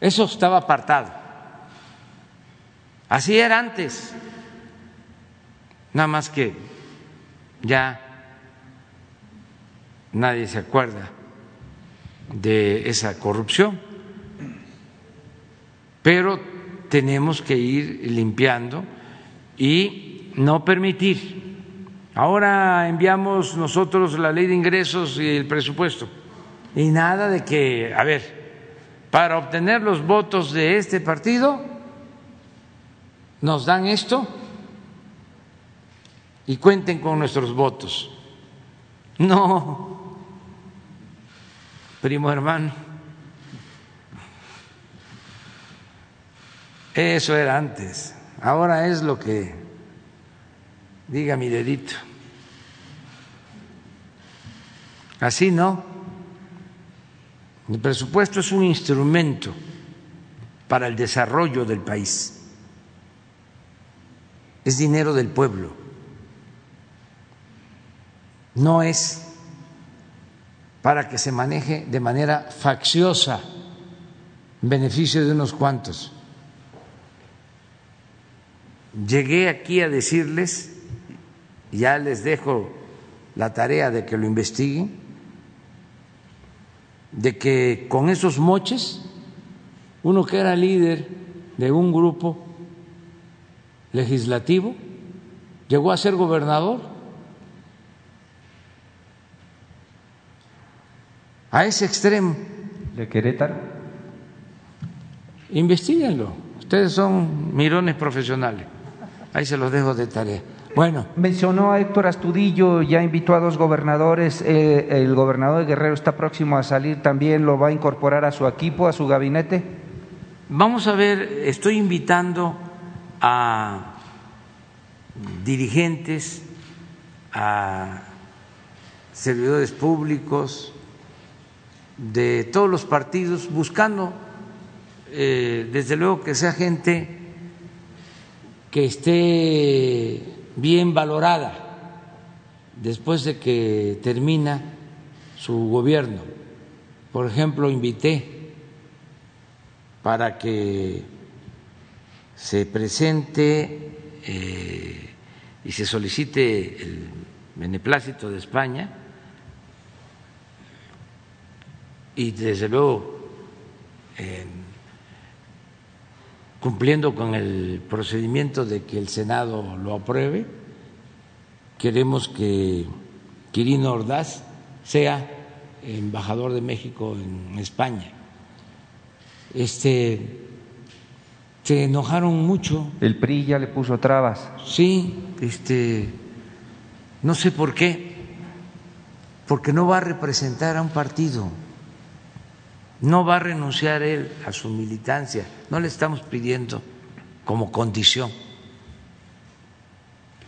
eso estaba apartado. Así era antes, nada más que ya nadie se acuerda de esa corrupción, pero tenemos que ir limpiando y no permitir. Ahora enviamos nosotros la ley de ingresos y el presupuesto y nada de que, a ver, para obtener los votos de este partido, nos dan esto y cuenten con nuestros votos. No, primo hermano, eso era antes, ahora es lo que diga mi dedito. Así no. El presupuesto es un instrumento para el desarrollo del país. Es dinero del pueblo. No es para que se maneje de manera facciosa en beneficio de unos cuantos. llegué aquí a decirles, ya les dejo la tarea de que lo investiguen, de que con esos moches, uno que era líder de un grupo legislativo, llegó a ser gobernador. A ese extremo. ¿De Querétaro? Investíguenlo. Ustedes son mirones profesionales. Ahí se los dejo de tarea. Bueno. Mencionó a Héctor Astudillo, ya invitó a dos gobernadores. Eh, el gobernador de Guerrero está próximo a salir también. ¿Lo va a incorporar a su equipo, a su gabinete? Vamos a ver, estoy invitando a dirigentes, a servidores públicos de todos los partidos, buscando, eh, desde luego, que sea gente que esté bien valorada después de que termina su gobierno. Por ejemplo, invité para que se presente eh, y se solicite el beneplácito de España y desde luego cumpliendo con el procedimiento de que el Senado lo apruebe, queremos que Quirino Ordaz sea embajador de México en España. Este se enojaron mucho. El PRI ya le puso trabas. Sí, este no sé por qué. Porque no va a representar a un partido no va a renunciar él a su militancia, no le estamos pidiendo como condición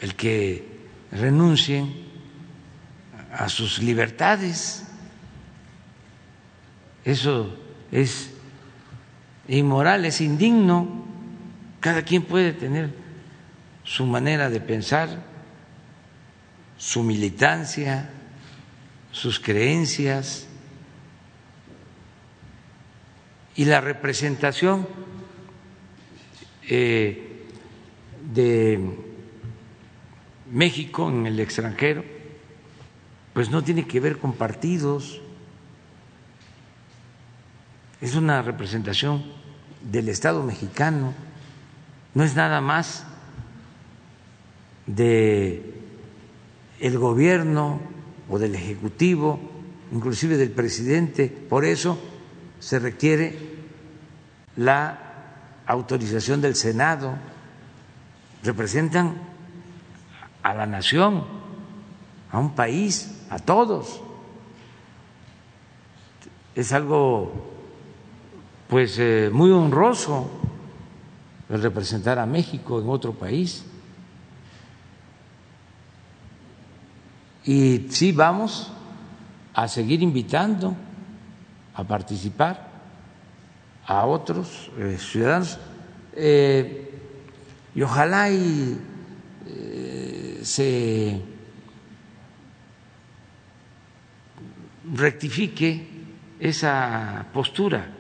el que renuncien a sus libertades. Eso es inmoral, es indigno. Cada quien puede tener su manera de pensar, su militancia, sus creencias y la representación eh, de México en el extranjero, pues no tiene que ver con partidos, es una representación del Estado mexicano, no es nada más de el gobierno o del ejecutivo, inclusive del presidente, por eso se requiere la autorización del Senado, representan a la nación, a un país, a todos. Es algo pues eh, muy honroso el representar a México en otro país. Y sí vamos a seguir invitando a participar a otros eh, ciudadanos eh, y ojalá y eh, se rectifique esa postura.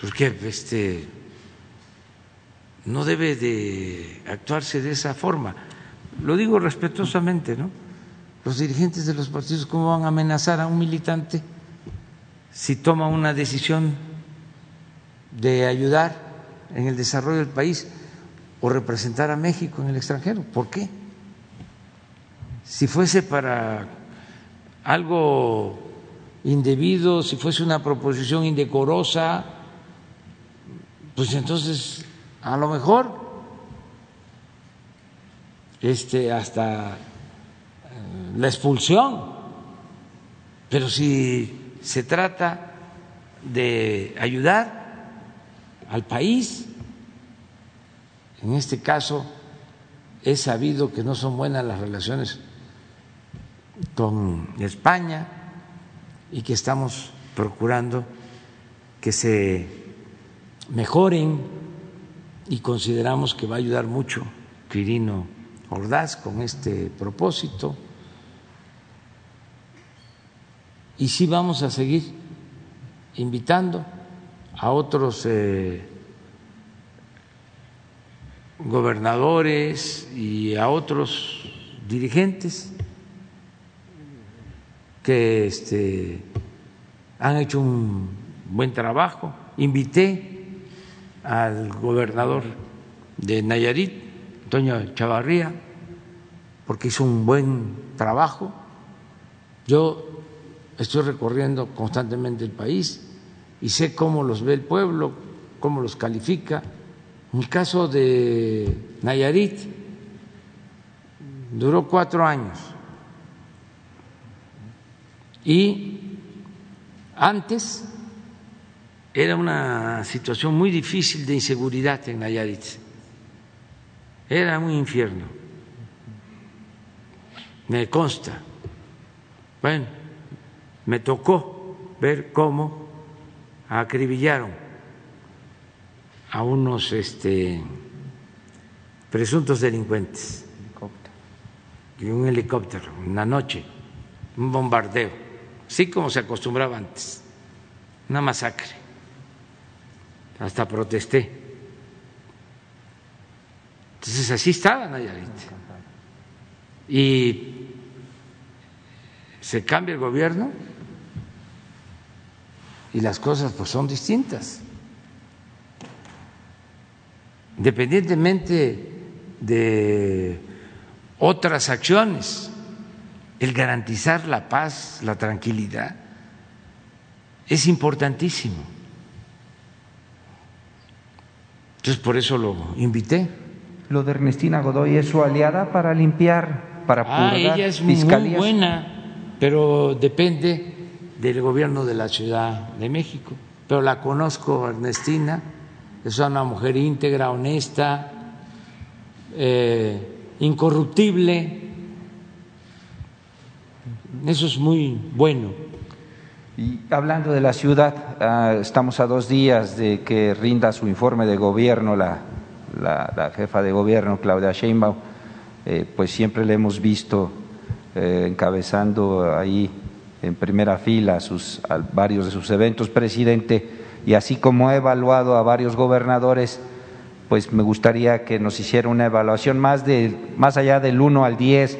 Porque este no debe de actuarse de esa forma. Lo digo respetuosamente, ¿no? Los dirigentes de los partidos, ¿cómo van a amenazar a un militante si toma una decisión de ayudar en el desarrollo del país o representar a México en el extranjero? ¿Por qué? Si fuese para algo indebido, si fuese una proposición indecorosa, pues entonces a lo mejor este hasta la expulsión. Pero si se trata de ayudar al país, en este caso es sabido que no son buenas las relaciones con España y que estamos procurando que se mejoren y consideramos que va a ayudar mucho Quirino Ordaz con este propósito. Y sí vamos a seguir invitando a otros eh, gobernadores y a otros dirigentes que este, han hecho un buen trabajo. Invité al gobernador de Nayarit, Antonio Chavarría, porque hizo un buen trabajo. Yo estoy recorriendo constantemente el país y sé cómo los ve el pueblo, cómo los califica. En el caso de Nayarit, duró cuatro años y antes era una situación muy difícil de inseguridad en Nayarit. Era un infierno. Me consta. Bueno, me tocó ver cómo acribillaron a unos este, presuntos delincuentes y un helicóptero, una noche, un bombardeo, así como se acostumbraba antes, una masacre. Hasta protesté. Entonces así estaba Nayarit. Y se cambia el gobierno y las cosas pues son distintas. Independientemente de otras acciones, el garantizar la paz, la tranquilidad, es importantísimo. Entonces por eso lo invité. Lo de Ernestina Godoy es su aliada para limpiar, para Ah, purgar ella es muy fiscalías. buena, pero depende del gobierno de la Ciudad de México. Pero la conozco, Ernestina, es una mujer íntegra, honesta, eh, incorruptible. Eso es muy bueno. Y hablando de la ciudad, ah, estamos a dos días de que rinda su informe de gobierno la, jefa de gobierno, Claudia Sheinbaum. Eh, pues siempre le hemos visto eh, encabezando ahí en primera fila sus, a varios de sus eventos, presidente, y así como ha evaluado a varios gobernadores, pues me gustaría que nos hiciera una evaluación más, de, más allá del 1 al 10,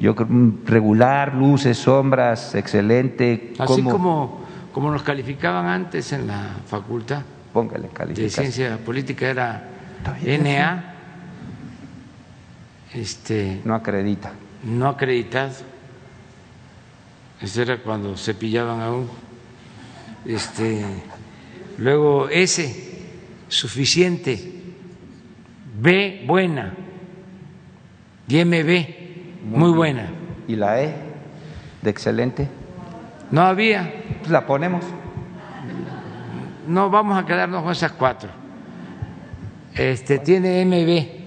yo creo, mm, regular, luces, sombras, excelente. Así ¿cómo? como, como nos calificaban antes en la facultad Póngale de ciencia política, era NA, este, No acredita. No acreditado. Eso era cuando se pillaban a uno. Este, luego S, suficiente. B, buena. Y MB, muy buena. ¿Y la E de excelente? No había. Pues la ponemos. No vamos a quedarnos con esas cuatro. Este tiene MB.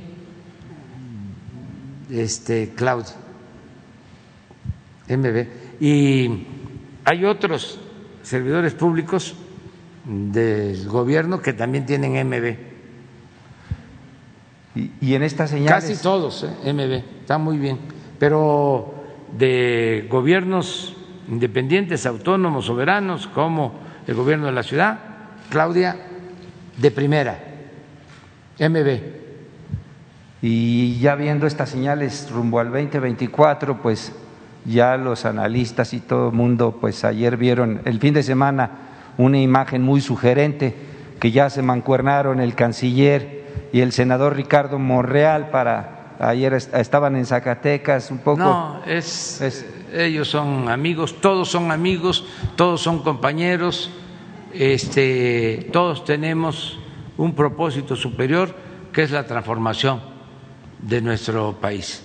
Este Claudio. MB. Y hay otros servidores públicos del gobierno que también tienen MB. Y, y en estas señales. Casi todos, ¿eh? MB, está muy bien. Pero de gobiernos independientes, autónomos, soberanos, como el gobierno de la ciudad, Claudia, de primera, MB. Y ya viendo estas señales rumbo al 2024, pues ya los analistas y todo el mundo, pues ayer vieron el fin de semana una imagen muy sugerente que ya se mancuernaron el canciller y el senador Ricardo Monreal para ayer est- estaban en Zacatecas un poco. No, es, Es- ellos son amigos, todos son amigos, todos son compañeros, este, todos tenemos un propósito superior que es la transformación de nuestro país.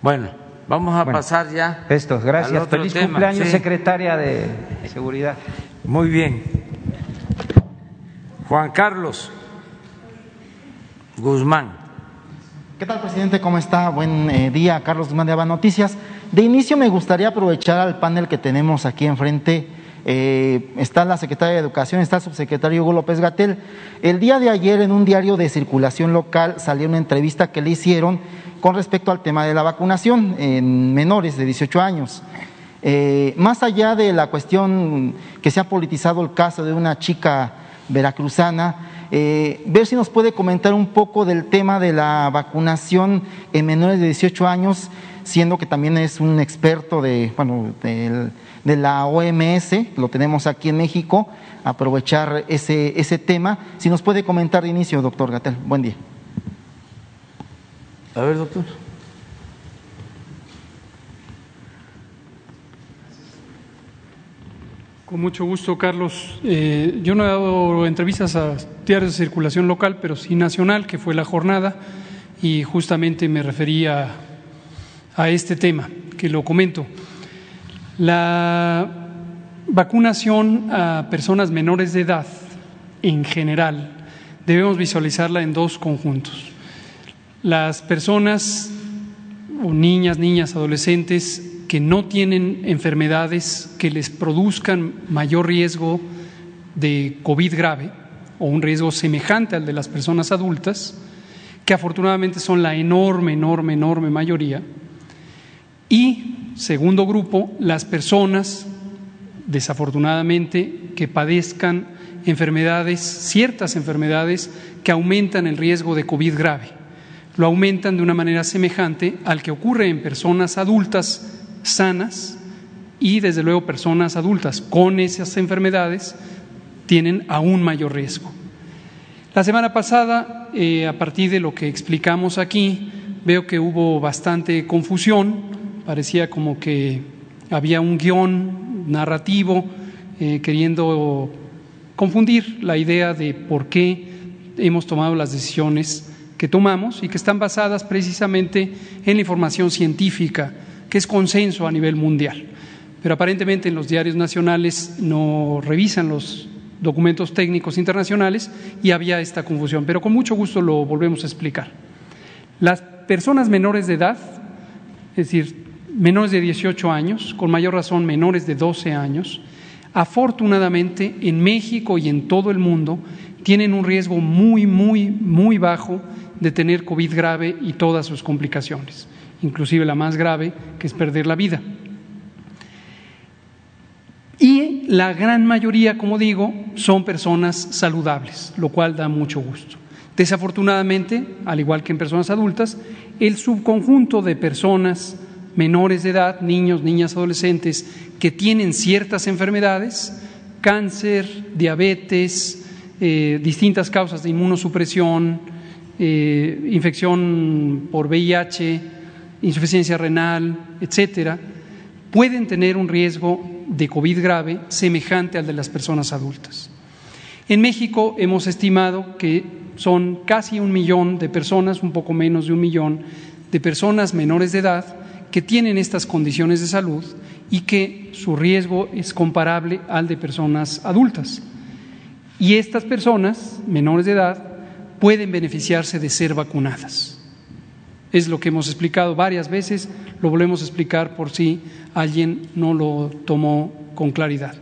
Bueno, vamos a Bueno, pasar ya. Estos, al gracias. otro Feliz tema. cumpleaños, Sí. secretaria de Seguridad. Muy bien. Juan Carlos Guzmán. ¿Qué tal, presidente? ¿Cómo está? Buen eh, día, Carlos Guzmán de Aba Noticias. De inicio me gustaría aprovechar al panel que tenemos aquí enfrente. Eh, está la secretaria de Educación, está el subsecretario Hugo López Gatel. El día de ayer en un diario de circulación local salió una entrevista que le hicieron con respecto al tema de la vacunación en menores de 18 años. Eh, más allá de la cuestión que se ha politizado el caso de una chica veracruzana. Eh, ver si nos puede comentar un poco del tema de la vacunación en menores de 18 años, siendo que también es un experto de, bueno, de la OMS, lo tenemos aquí en México, aprovechar ese, ese tema. Si nos puede comentar de inicio, doctor Gatel. Buen día. A ver, doctor. Con mucho gusto, Carlos. Eh, yo no he dado entrevistas a diarios de circulación local, pero sí nacional, que fue la jornada, y justamente me refería a este tema, que lo comento. La vacunación a personas menores de edad, en general, debemos visualizarla en dos conjuntos. Las personas o niñas, niñas, adolescentes que no tienen enfermedades que les produzcan mayor riesgo de COVID grave o un riesgo semejante al de las personas adultas, que afortunadamente son la enorme, enorme, enorme mayoría. Y, segundo grupo, las personas, desafortunadamente, que padezcan enfermedades, ciertas enfermedades que aumentan el riesgo de COVID grave. Lo aumentan de una manera semejante al que ocurre en personas adultas sanas y desde luego personas adultas con esas enfermedades tienen aún mayor riesgo. La semana pasada, eh, a partir de lo que explicamos aquí, veo que hubo bastante confusión, parecía como que había un guion narrativo eh, queriendo confundir la idea de por qué hemos tomado las decisiones que tomamos y que están basadas precisamente en la información científica que es consenso a nivel mundial. Pero aparentemente en los diarios nacionales no revisan los documentos técnicos internacionales y había esta confusión. Pero con mucho gusto lo volvemos a explicar. Las personas menores de edad, es decir, menores de 18 años, con mayor razón menores de 12 años, afortunadamente en México y en todo el mundo tienen un riesgo muy, muy, muy bajo de tener COVID grave y todas sus complicaciones inclusive la más grave, que es perder la vida. Y la gran mayoría, como digo, son personas saludables, lo cual da mucho gusto. Desafortunadamente, al igual que en personas adultas, el subconjunto de personas menores de edad, niños, niñas, adolescentes, que tienen ciertas enfermedades, cáncer, diabetes, eh, distintas causas de inmunosupresión, eh, infección por VIH, insuficiencia renal, etcétera, pueden tener un riesgo de COVID grave semejante al de las personas adultas. En México hemos estimado que son casi un millón de personas, un poco menos de un millón, de personas menores de edad que tienen estas condiciones de salud y que su riesgo es comparable al de personas adultas. Y estas personas menores de edad pueden beneficiarse de ser vacunadas. Es lo que hemos explicado varias veces, lo volvemos a explicar por si alguien no lo tomó con claridad.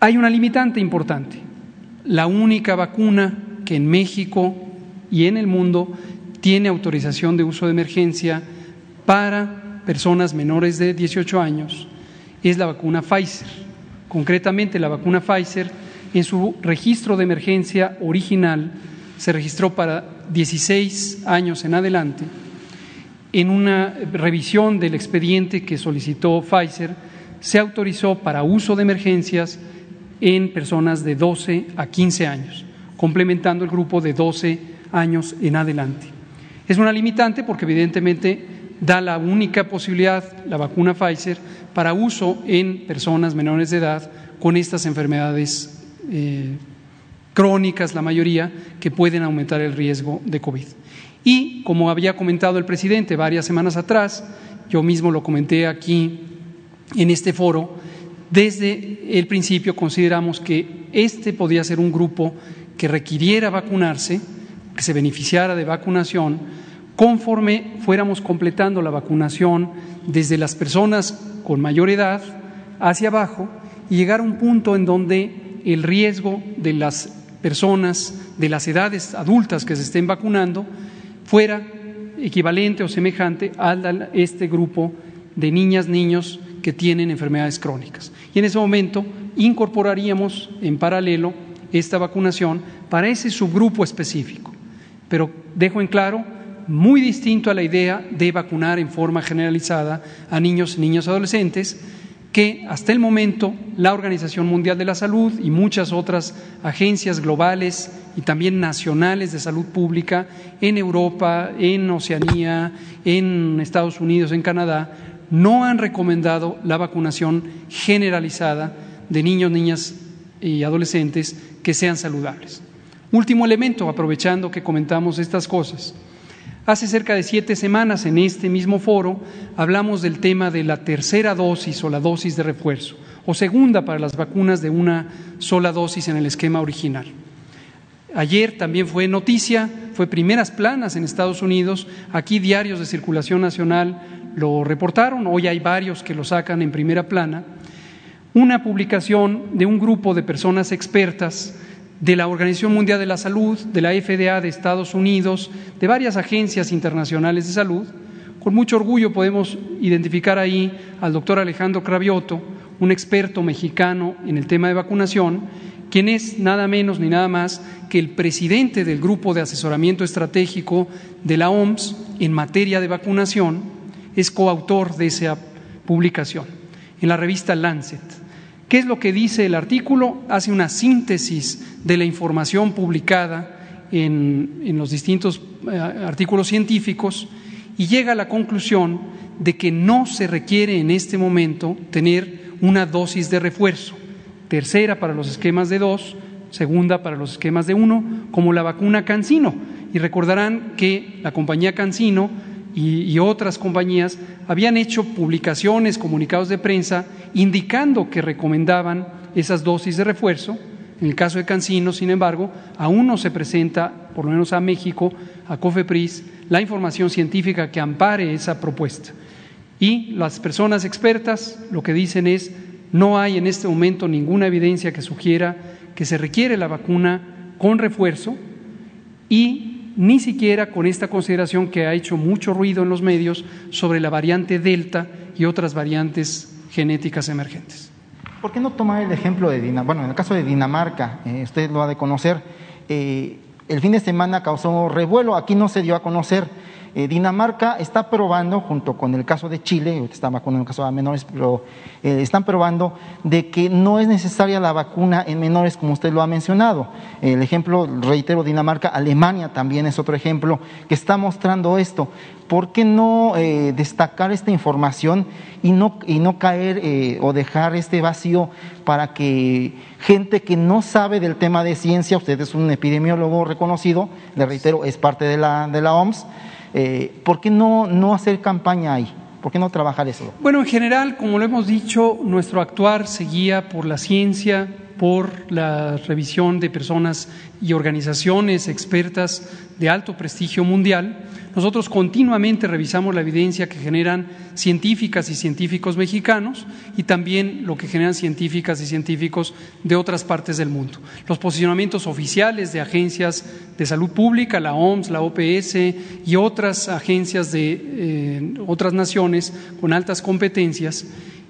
Hay una limitante importante. La única vacuna que en México y en el mundo tiene autorización de uso de emergencia para personas menores de 18 años es la vacuna Pfizer. Concretamente, la vacuna Pfizer en su registro de emergencia original se registró para 16 años en adelante, en una revisión del expediente que solicitó Pfizer, se autorizó para uso de emergencias en personas de 12 a 15 años, complementando el grupo de 12 años en adelante. Es una limitante porque evidentemente da la única posibilidad, la vacuna Pfizer, para uso en personas menores de edad con estas enfermedades eh, crónicas, la mayoría, que pueden aumentar el riesgo de COVID. Y como había comentado el presidente varias semanas atrás, yo mismo lo comenté aquí en este foro, desde el principio consideramos que este podía ser un grupo que requiriera vacunarse, que se beneficiara de vacunación, conforme fuéramos completando la vacunación desde las personas con mayor edad hacia abajo y llegar a un punto en donde el riesgo de las personas de las edades adultas que se estén vacunando fuera equivalente o semejante a este grupo de niñas, niños que tienen enfermedades crónicas. Y en ese momento incorporaríamos en paralelo esta vacunación para ese subgrupo específico. Pero dejo en claro, muy distinto a la idea de vacunar en forma generalizada a niños y niños adolescentes, que hasta el momento la Organización Mundial de la Salud y muchas otras agencias globales y también nacionales de salud pública en Europa, en Oceanía, en Estados Unidos, en Canadá, no han recomendado la vacunación generalizada de niños, niñas y adolescentes que sean saludables. Último elemento, aprovechando que comentamos estas cosas. Hace cerca de siete semanas en este mismo foro hablamos del tema de la tercera dosis o la dosis de refuerzo, o segunda para las vacunas de una sola dosis en el esquema original. Ayer también fue noticia, fue primeras planas en Estados Unidos, aquí diarios de circulación nacional lo reportaron, hoy hay varios que lo sacan en primera plana, una publicación de un grupo de personas expertas de la Organización Mundial de la Salud, de la FDA de Estados Unidos, de varias agencias internacionales de salud. Con mucho orgullo podemos identificar ahí al doctor Alejandro Cravioto, un experto mexicano en el tema de vacunación, quien es nada menos ni nada más que el presidente del Grupo de Asesoramiento Estratégico de la OMS en materia de vacunación, es coautor de esa publicación en la revista Lancet. ¿Qué es lo que dice el artículo? Hace una síntesis de la información publicada en, los distintos eh, artículos científicos y llega a la conclusión de que no se requiere en este momento tener una dosis de refuerzo, tercera para los esquemas de dos, segunda para los esquemas de uno, como la vacuna Cancino. Y recordarán que la compañía Cancino y, otras compañías habían hecho publicaciones, comunicados de prensa, indicando que recomendaban esas dosis de refuerzo. En el caso de Cancino, sin embargo, aún no se presenta, por lo menos a México, a COFEPRIS, la información científica que ampare esa propuesta. Y las personas expertas lo que dicen es, no hay en este momento ninguna evidencia que sugiera que se requiere la vacuna con refuerzo y ni siquiera con esta consideración que ha hecho mucho ruido en los medios sobre la variante Delta y otras variantes genéticas emergentes. ¿Por qué no tomar el ejemplo de Dinamarca? Bueno, en el caso de Dinamarca, eh, usted lo ha de conocer, eh, el fin de semana causó revuelo, aquí no se dio a conocer eh, Dinamarca está probando, junto con el caso de Chile, está vacunando en caso de menores, pero eh, están probando de que no es necesaria la vacuna en menores, como usted lo ha mencionado. El ejemplo, reitero, Dinamarca, Alemania también es otro ejemplo que está mostrando esto. ¿Por qué no eh, destacar esta información y no, y no caer o dejar este vacío para que gente que no sabe del tema de ciencia, usted es un epidemiólogo reconocido, le reitero, es parte de la, de la OMS, eh, ¿Por qué no, no hacer campaña ahí? ¿Por qué no trabajar eso? Bueno, en general, como lo hemos dicho, nuestro actuar se guía por la ciencia, por la revisión de personas y organizaciones expertas de alto prestigio mundial. Nosotros continuamente revisamos la evidencia que generan científicas y científicos mexicanos y también lo que generan científicas y científicos de otras partes del mundo. Los posicionamientos oficiales de agencias de salud pública, la OMS, la OPS y otras agencias de eh, otras naciones con altas competencias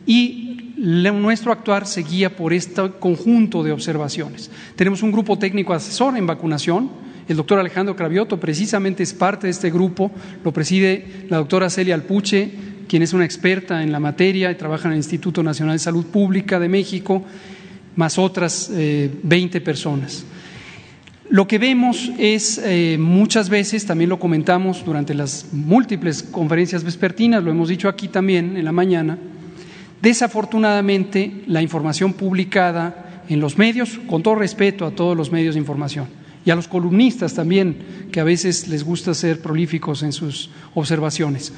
y nuestro actuar se guía por este conjunto de observaciones. Tenemos un grupo técnico asesor en vacunación. El doctor Alejandro Cravioto precisamente es parte de este grupo. Lo preside la doctora Celia Alpuche, quien es una experta en la materia y trabaja en el Instituto Nacional de Salud Pública de México, más otras eh, veinte 20 personas. Lo que vemos es eh, muchas veces, también lo comentamos durante las múltiples conferencias vespertinas, lo hemos dicho aquí también en la mañana, Desafortunadamente, la información publicada en los medios, con todo respeto a todos los medios de información y a los columnistas también, que a veces les gusta ser prolíficos en sus observaciones.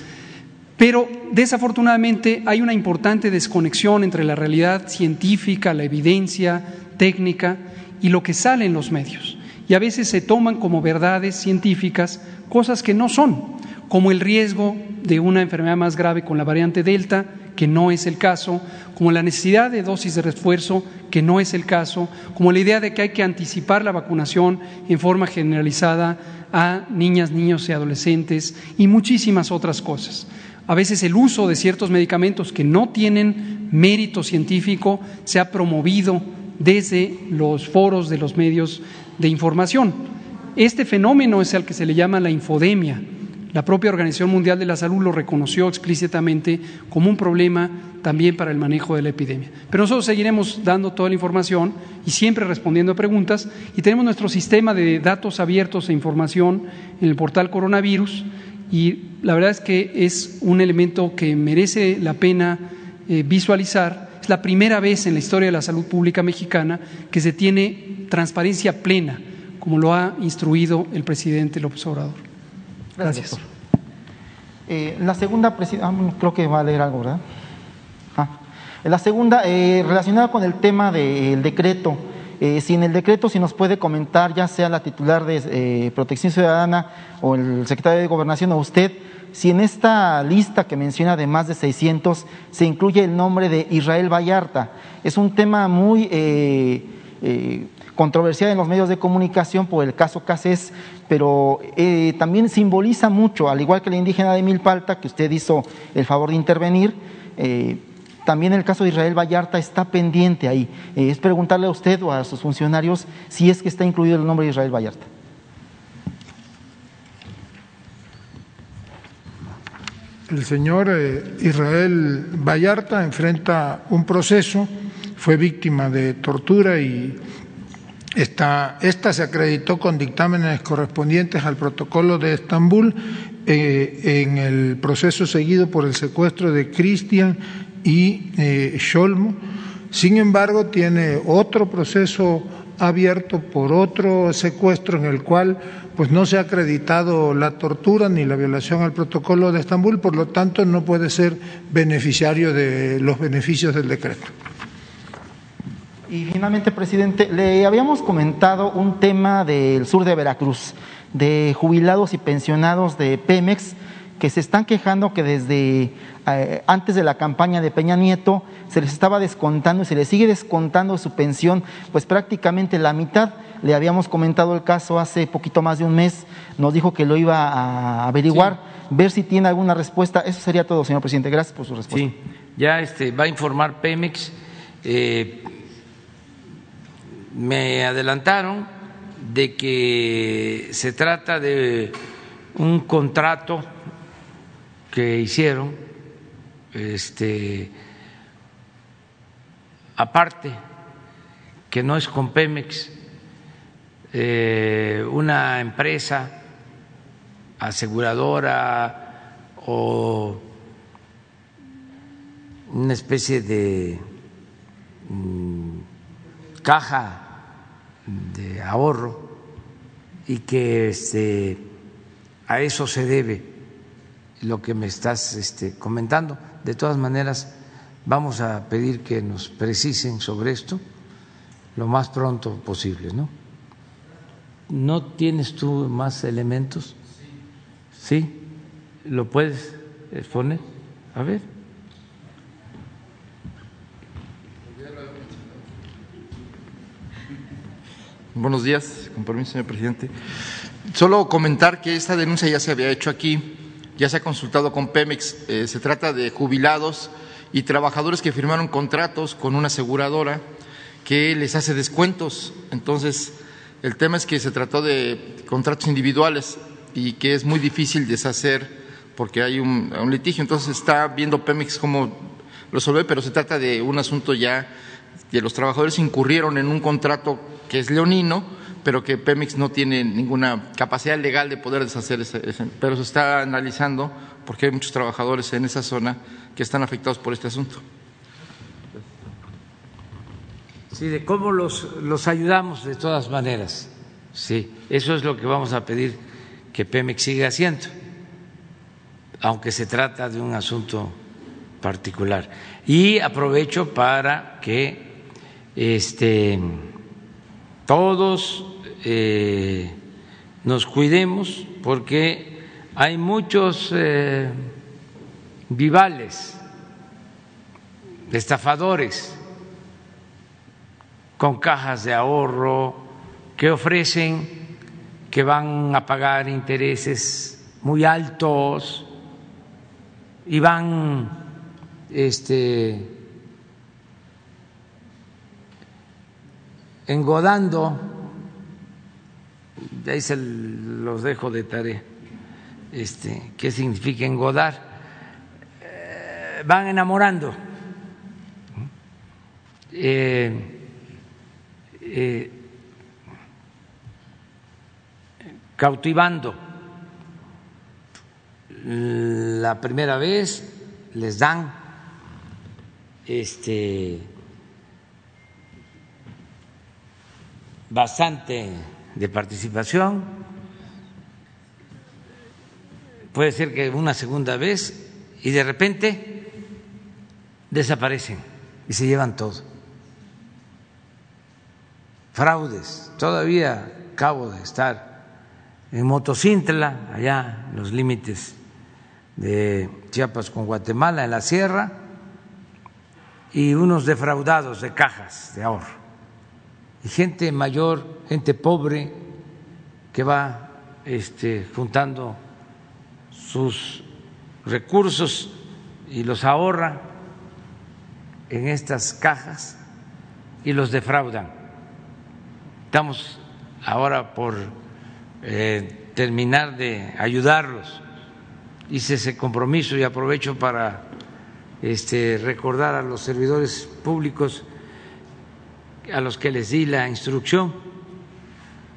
Pero desafortunadamente hay una importante desconexión entre la realidad científica, la evidencia técnica y lo que sale en los medios. Y a veces se toman como verdades científicas cosas que no son, como el riesgo de una enfermedad más grave con la variante Delta que no es el caso, como la necesidad de dosis de refuerzo, que no es el caso, como la idea de que hay que anticipar la vacunación en forma generalizada a niñas, niños y adolescentes y muchísimas otras cosas. A veces el uso de ciertos medicamentos que no tienen mérito científico se ha promovido desde los foros de los medios de información. Este fenómeno es al que se le llama la infodemia. La propia Organización Mundial de la Salud lo reconoció explícitamente como un problema también para el manejo de la epidemia. Pero nosotros seguiremos dando toda la información y siempre respondiendo a preguntas y tenemos nuestro sistema de datos abiertos e información en el portal coronavirus y la verdad es que es un elemento que merece la pena eh, visualizar. Es la primera vez en la historia de la salud pública mexicana que se tiene transparencia plena, como lo ha instruido el presidente López Obrador. Gracias. Eh, la segunda, ah, creo que va a leer algo, ¿verdad? Ah. La segunda, eh, relacionada con el tema del decreto. Eh, si en el decreto, si nos puede comentar, ya sea la titular de eh, Protección Ciudadana o el secretario de Gobernación o usted, si en esta lista que menciona de más de 600 se incluye el nombre de Israel Vallarta. Es un tema muy eh, controversial en los medios de comunicación por el caso Casés, pero también simboliza mucho, al igual que la indígena de Milpalta, que usted hizo el favor de intervenir también el caso de Israel Vallarta está pendiente ahí. Eh, es preguntarle a usted o a sus funcionarios si es que está incluido el nombre de Israel Vallarta. El señor eh, Israel Vallarta enfrenta un proceso, fue víctima de tortura y esta, se acreditó con dictámenes correspondientes al protocolo de Estambul eh, en el proceso seguido por el secuestro de Cristian y eh, Sin embargo, tiene otro proceso abierto por otro secuestro en el cual pues no se ha acreditado la tortura ni la violación al protocolo de Estambul, por lo tanto no puede ser beneficiario de los beneficios del decreto. Y finalmente, presidente, le habíamos comentado un tema del sur de Veracruz, de jubilados y pensionados de Pemex que se están quejando que desde eh, antes de la campaña de Peña Nieto se les estaba descontando y se les sigue descontando su pensión, pues prácticamente la mitad. Le habíamos comentado el caso hace poquito más de un mes, nos dijo que lo iba a averiguar, ver si tiene alguna respuesta. Eso sería todo, señor presidente. Gracias por su respuesta. Sí, ya este, va a informar Pemex. Eh, me adelantaron de que se trata de un contrato que hicieron, este, aparte, que no es con Pemex, eh, una empresa aseguradora o una especie de mm, caja de ahorro y que este, a eso se debe lo que me estás este, comentando. De todas maneras, vamos a pedir que nos precisen sobre esto lo más pronto posible, ¿no? ¿No tienes tú más elementos? Sí. ¿Lo puedes exponer? A ver. Buenos días, con permiso, señor presidente. Solo comentar que esta denuncia ya se había hecho aquí ya se ha consultado con Pemex, eh, se trata de jubilados y trabajadores que firmaron contratos con una aseguradora que les hace descuentos. Entonces, el tema es que se trató de contratos individuales y que es muy difícil deshacer porque hay un, litigio. Entonces, está viendo Pemex cómo resolver, pero se trata de un asunto ya que los trabajadores incurrieron en un contrato que es leonino pero que Pemex no tiene ninguna capacidad legal de poder deshacer ese, pero se está analizando porque hay muchos trabajadores en esa zona que están afectados por este asunto. Sí, de cómo los, los ayudamos de todas maneras. Sí, eso es lo que vamos a pedir que Pemex siga haciendo, aunque se trata de un asunto particular. Y aprovecho para que este, todos eh, nos cuidemos porque hay muchos eh, vivales, estafadores con cajas de ahorro que ofrecen que van a pagar intereses muy altos y van este engodando, ahí se los dejo de tarea, este, qué significa engodar, eh, van enamorando. Eh, eh, cautivando. La primera vez les dan este bastante de participación. Puede ser que una segunda vez y de repente desaparecen y se llevan todo. Fraudes. Todavía acabo de estar en Motocintla, allá en los límites de Chiapas con Guatemala, en la sierra, y unos defraudados de cajas de ahorro gente mayor, gente pobre que va este, juntando sus recursos y los ahorra en estas cajas y los defraudan. Estamos ahora por eh, terminar de ayudarlos. Hice ese compromiso y aprovecho para este, recordar a los servidores públicos a los que les di la instrucción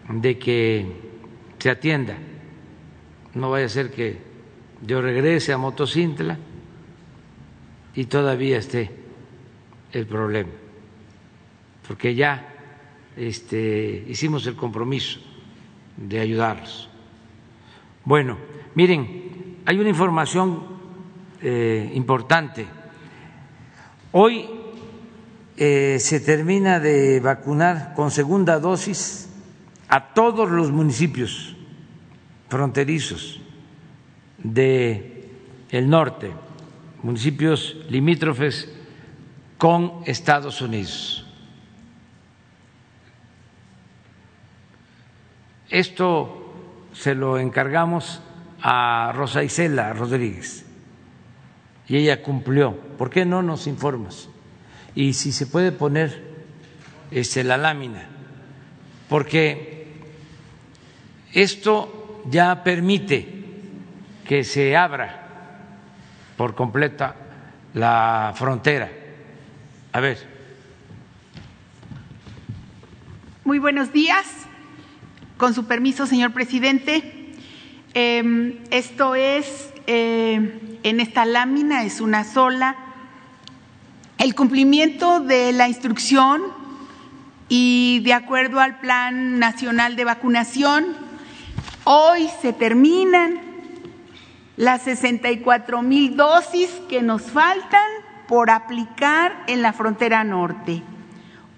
de que se atienda. No vaya a ser que yo regrese a Motocintla y todavía esté el problema, porque ya este, hicimos el compromiso de ayudarlos. Bueno, miren, hay una información eh, importante. Hoy eh, se termina de vacunar con segunda dosis a todos los municipios fronterizos de norte, municipios limítrofes con Estados Unidos. Esto se lo encargamos a Rosa Isela Rodríguez y ella cumplió. ¿Por qué no nos informas? y si se puede poner este, la lámina, porque esto ya permite que se abra por completa la frontera. A ver. Muy buenos días. Con su permiso, señor presidente. Eh, esto es, eh, en esta lámina, es una sola el cumplimiento de la instrucción y de acuerdo al Plan Nacional de Vacunación, hoy se terminan las 64 mil dosis que nos faltan por aplicar en la frontera norte.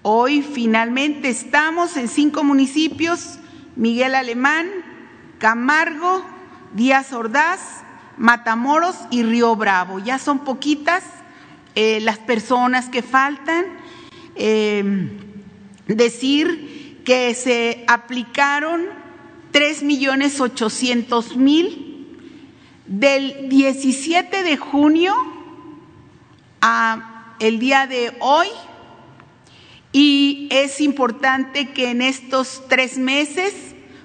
Hoy finalmente estamos en cinco municipios, Miguel Alemán, Camargo, Díaz Ordaz, Matamoros y Río Bravo. Ya son poquitas eh, las personas que faltan, eh, decir que se aplicaron tres millones ochocientos mil del 17 de junio a el día de hoy y es importante que en estos tres meses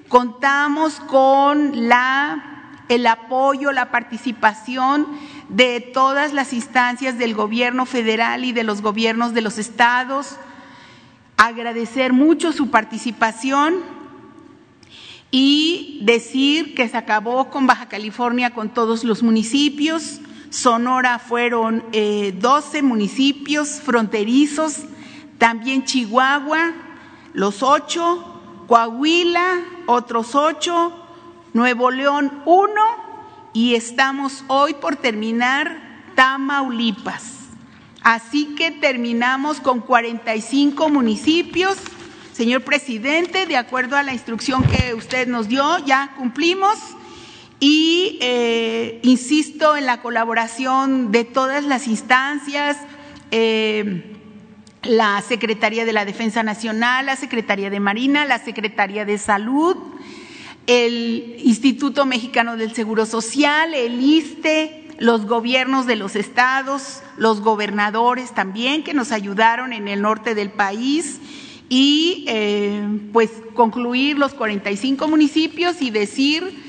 contamos con la, el apoyo, la participación de todas las instancias del gobierno federal y de los gobiernos de los estados, agradecer mucho su participación y decir que se acabó con Baja California con todos los municipios. Sonora fueron 12 eh, municipios fronterizos, también Chihuahua, los ocho, Coahuila, otros ocho, Nuevo León, uno y estamos hoy por terminar Tamaulipas. Así que terminamos con 45 municipios. Señor presidente, de acuerdo a la instrucción que usted nos dio, ya cumplimos y eh, insisto en la colaboración de todas las instancias, eh, la Secretaría de la Defensa Nacional, la Secretaría de Marina, la Secretaría de Salud, el Instituto Mexicano del Seguro Social, el ISTE, los gobiernos de los estados, los gobernadores también que nos ayudaron en el norte del país y eh, pues concluir los 45 municipios y decir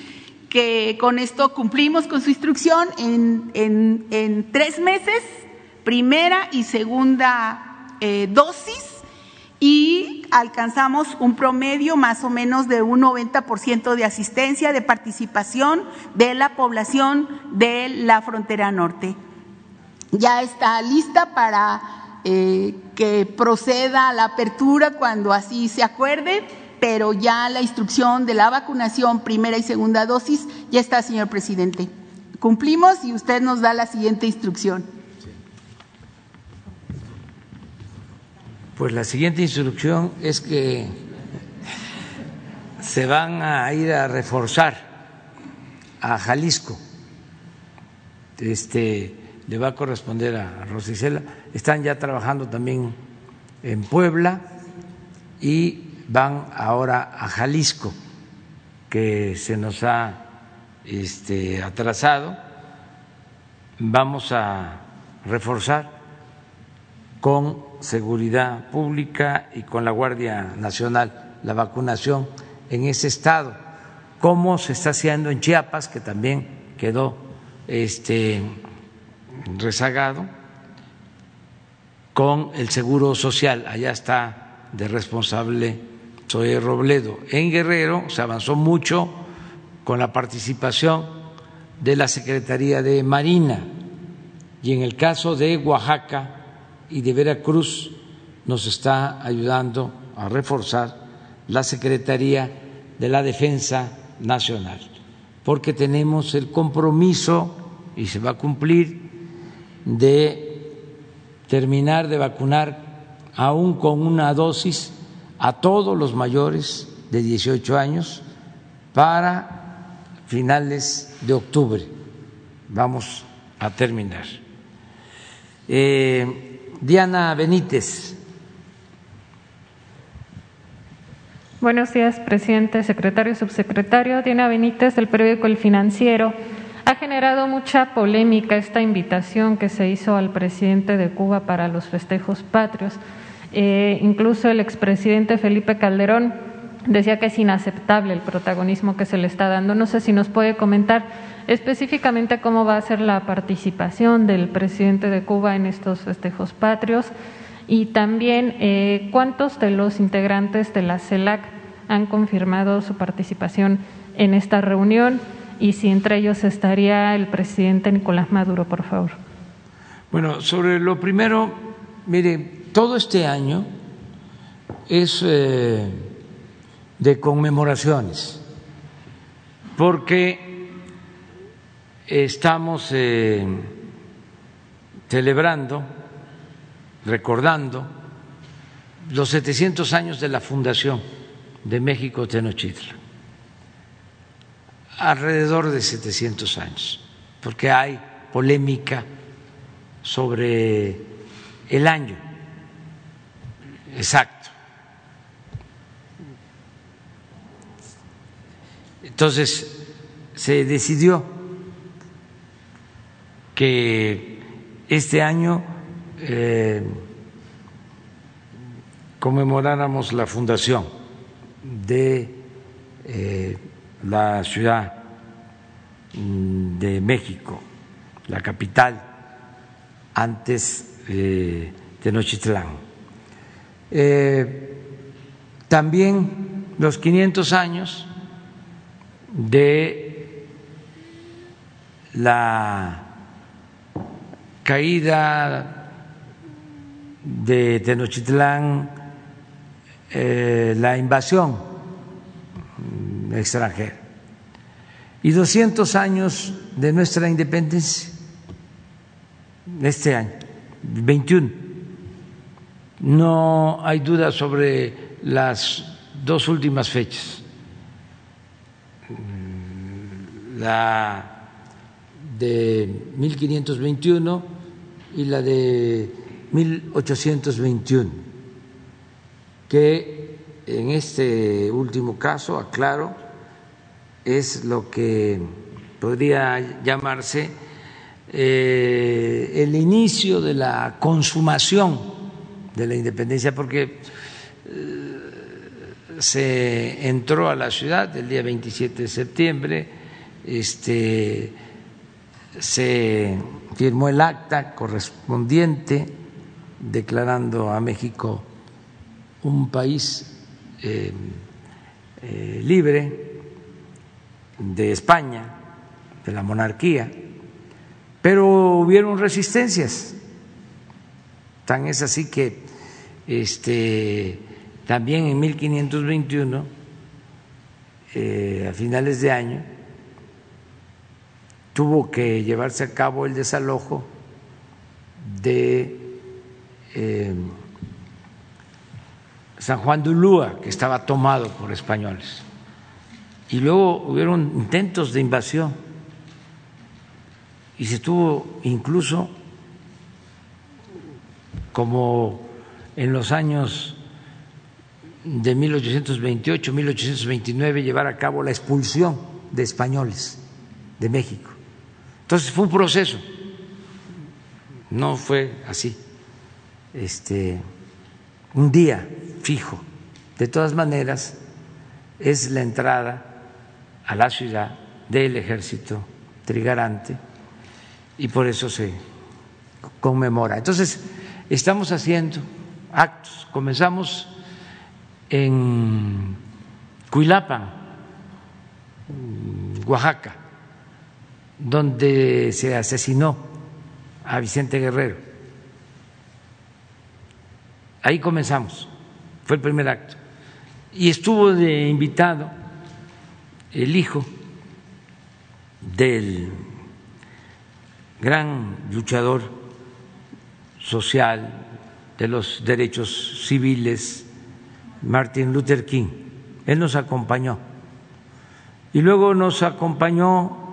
que con esto cumplimos con su instrucción en, tres meses, primera y segunda eh, dosis, y alcanzamos un promedio más o menos de un 90% de asistencia, de participación de la población de la frontera norte. Ya está lista para eh, que proceda a la apertura cuando así se acuerde pero ya la instrucción de la vacunación primera y segunda dosis ya está, señor presidente. Cumplimos y usted nos da la siguiente instrucción. Pues la siguiente instrucción es que se van a ir a reforzar a Jalisco. Este le va a corresponder a Rosicela. Están ya trabajando también en Puebla y van ahora a Jalisco, que se nos ha este, atrasado. Vamos a reforzar con seguridad pública y con la Guardia Nacional la vacunación en ese estado, como se está haciendo en Chiapas, que también quedó este, rezagado, con el seguro social. Allá está de responsable soy Robledo. En Guerrero se avanzó mucho con la participación de la Secretaría de Marina y en el caso de Oaxaca y de Veracruz nos está ayudando a reforzar la Secretaría de la Defensa Nacional, porque tenemos el compromiso y se va a cumplir de terminar de vacunar aún con una dosis a todos los mayores de 18 años para finales de octubre. Vamos a terminar. Eh, Diana Benítez. Buenos días, presidente, secretario, subsecretario. Diana Benítez, del periódico El Financiero. Ha generado mucha polémica esta invitación que se hizo al presidente de Cuba para los festejos patrios. Eh, incluso el expresidente Felipe Calderón decía que es inaceptable el protagonismo que se le está dando. No sé si nos puede comentar específicamente cómo va a ser la participación del presidente de Cuba en estos festejos patrios y también eh, cuántos de los integrantes de la CELAC han confirmado su participación en esta reunión y si entre ellos estaría el presidente Nicolás Maduro, por favor. Bueno, sobre lo primero, mire, todo este año es eh, de conmemoraciones, porque estamos eh, celebrando, recordando los 700 años de la fundación de México Tenochtitlan, alrededor de 700 años, porque hay polémica sobre el año exacto. Entonces, se decidió que este año eh, conmemoráramos la fundación de eh, la Ciudad mm, de México, la capital antes de Tenochtitlán. Eh, también los 500 años de la caída de Tenochtitlán, eh, la invasión extranjera y 200 años de nuestra independencia este año, 21. No hay duda sobre las dos últimas fechas, la de 1521 y la de 1821, que en este último caso, aclaro, es lo que podría llamarse eh, el inicio de la consumación de la independencia, porque eh, se entró a la ciudad el día 27 de septiembre, este, se firmó el acta correspondiente declarando a México un país eh, eh, libre de España, de la monarquía, pero hubieron resistencias. Tan es así que este, también en 1521, eh, a finales de año, tuvo que llevarse a cabo el desalojo de eh, San Juan de Ulúa, que estaba tomado por españoles. Y luego hubieron intentos de invasión y se tuvo incluso, como en los años de 1828, 1829, llevar a cabo la expulsión de españoles de México. Entonces fue un proceso, no fue así, este, un día fijo. De todas maneras, es la entrada a la ciudad del ejército trigarante y por eso se conmemora. Entonces, estamos haciendo actos. Comenzamos en Cuilapan, Oaxaca, donde se asesinó a Vicente Guerrero. Ahí comenzamos, fue el primer acto. Y estuvo de invitado el hijo del gran luchador social de los derechos civiles, Martin Luther King. Él nos acompañó. Y luego nos acompañó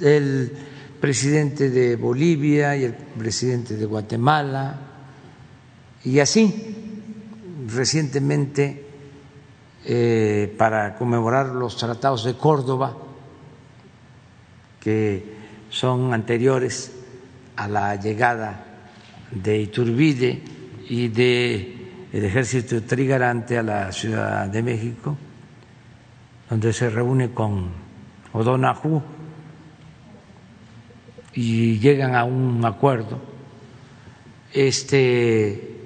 el presidente de Bolivia y el presidente de Guatemala. Y así, recientemente, eh, para conmemorar los tratados de Córdoba, que son anteriores a la llegada de Iturbide y de el ejército trigarante a la Ciudad de México, donde se reúne con O'Donoghue y llegan a un acuerdo. Este,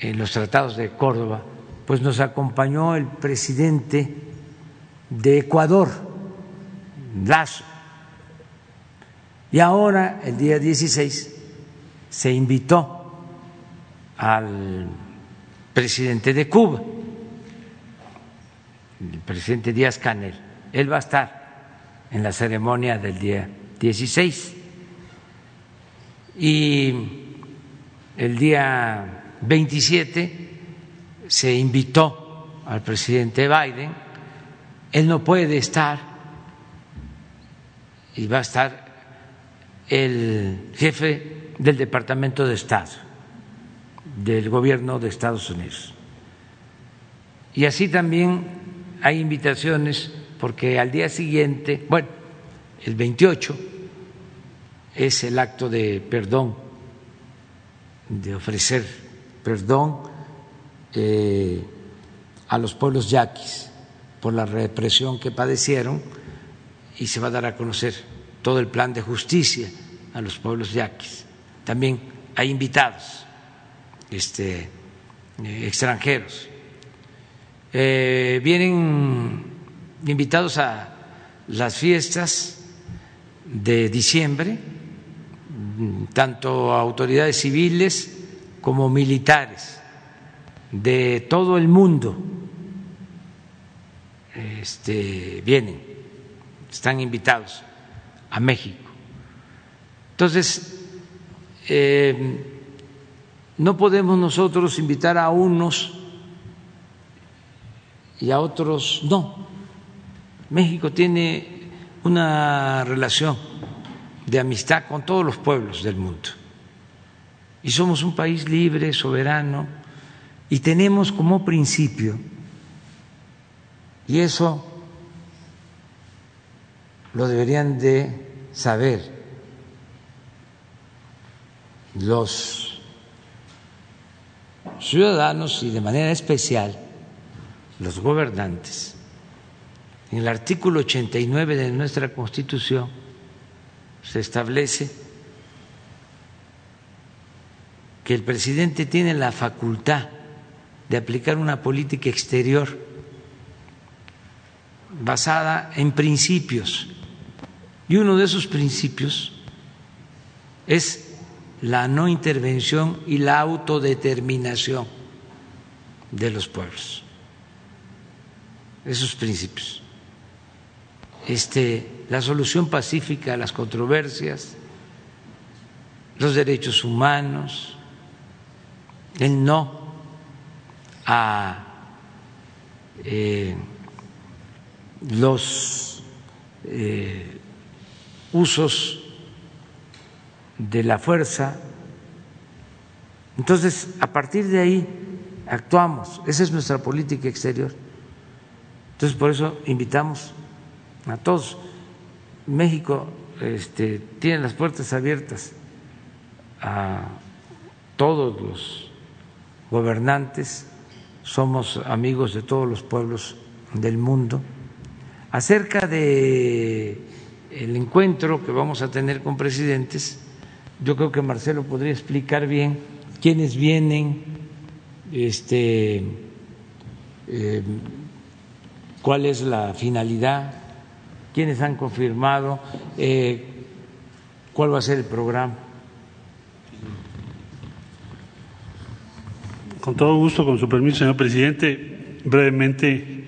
en los tratados de Córdoba, pues nos acompañó el presidente de Ecuador, Lazo. Y ahora, el día 16, se invitó al presidente de Cuba, el presidente Díaz Canel. Él va a estar en la ceremonia del día 16. Y el día 27 se invitó al presidente Biden. Él no puede estar y va a estar el jefe del Departamento de Estado del gobierno de Estados Unidos. Y así también hay invitaciones porque al día siguiente, bueno, el 28 es el acto de perdón, de ofrecer perdón eh, a los pueblos yaquis por la represión que padecieron y se va a dar a conocer todo el plan de justicia a los pueblos yaquis. También hay invitados este, eh, extranjeros. Eh, vienen invitados a las fiestas de diciembre, tanto autoridades civiles como militares de todo el mundo este, vienen, están invitados a México. Entonces, eh, no podemos nosotros invitar a unos y a otros no. México tiene una relación de amistad con todos los pueblos del mundo. Y somos un país libre, soberano, y tenemos como principio, y eso lo deberían de saber los ciudadanos y de manera especial los gobernantes, en el artículo 89 de nuestra Constitución se establece que el presidente tiene la facultad de aplicar una política exterior basada en principios. Y uno de esos principios es la no intervención y la autodeterminación de los pueblos. Esos principios. Este, la solución pacífica a las controversias, los derechos humanos, el no a eh, los eh, usos de la fuerza. Entonces, a partir de ahí actuamos. Esa es nuestra política exterior. Entonces, por eso invitamos a todos. México este, tiene las puertas abiertas a todos los gobernantes, somos amigos de todos los pueblos del mundo. Acerca de el encuentro que vamos a tener con presidentes, yo creo que Marcelo podría explicar bien quiénes vienen, este, eh, cuál es la finalidad, quiénes han confirmado, eh, cuál va a ser el programa. Con todo gusto, con su permiso, señor presidente, brevemente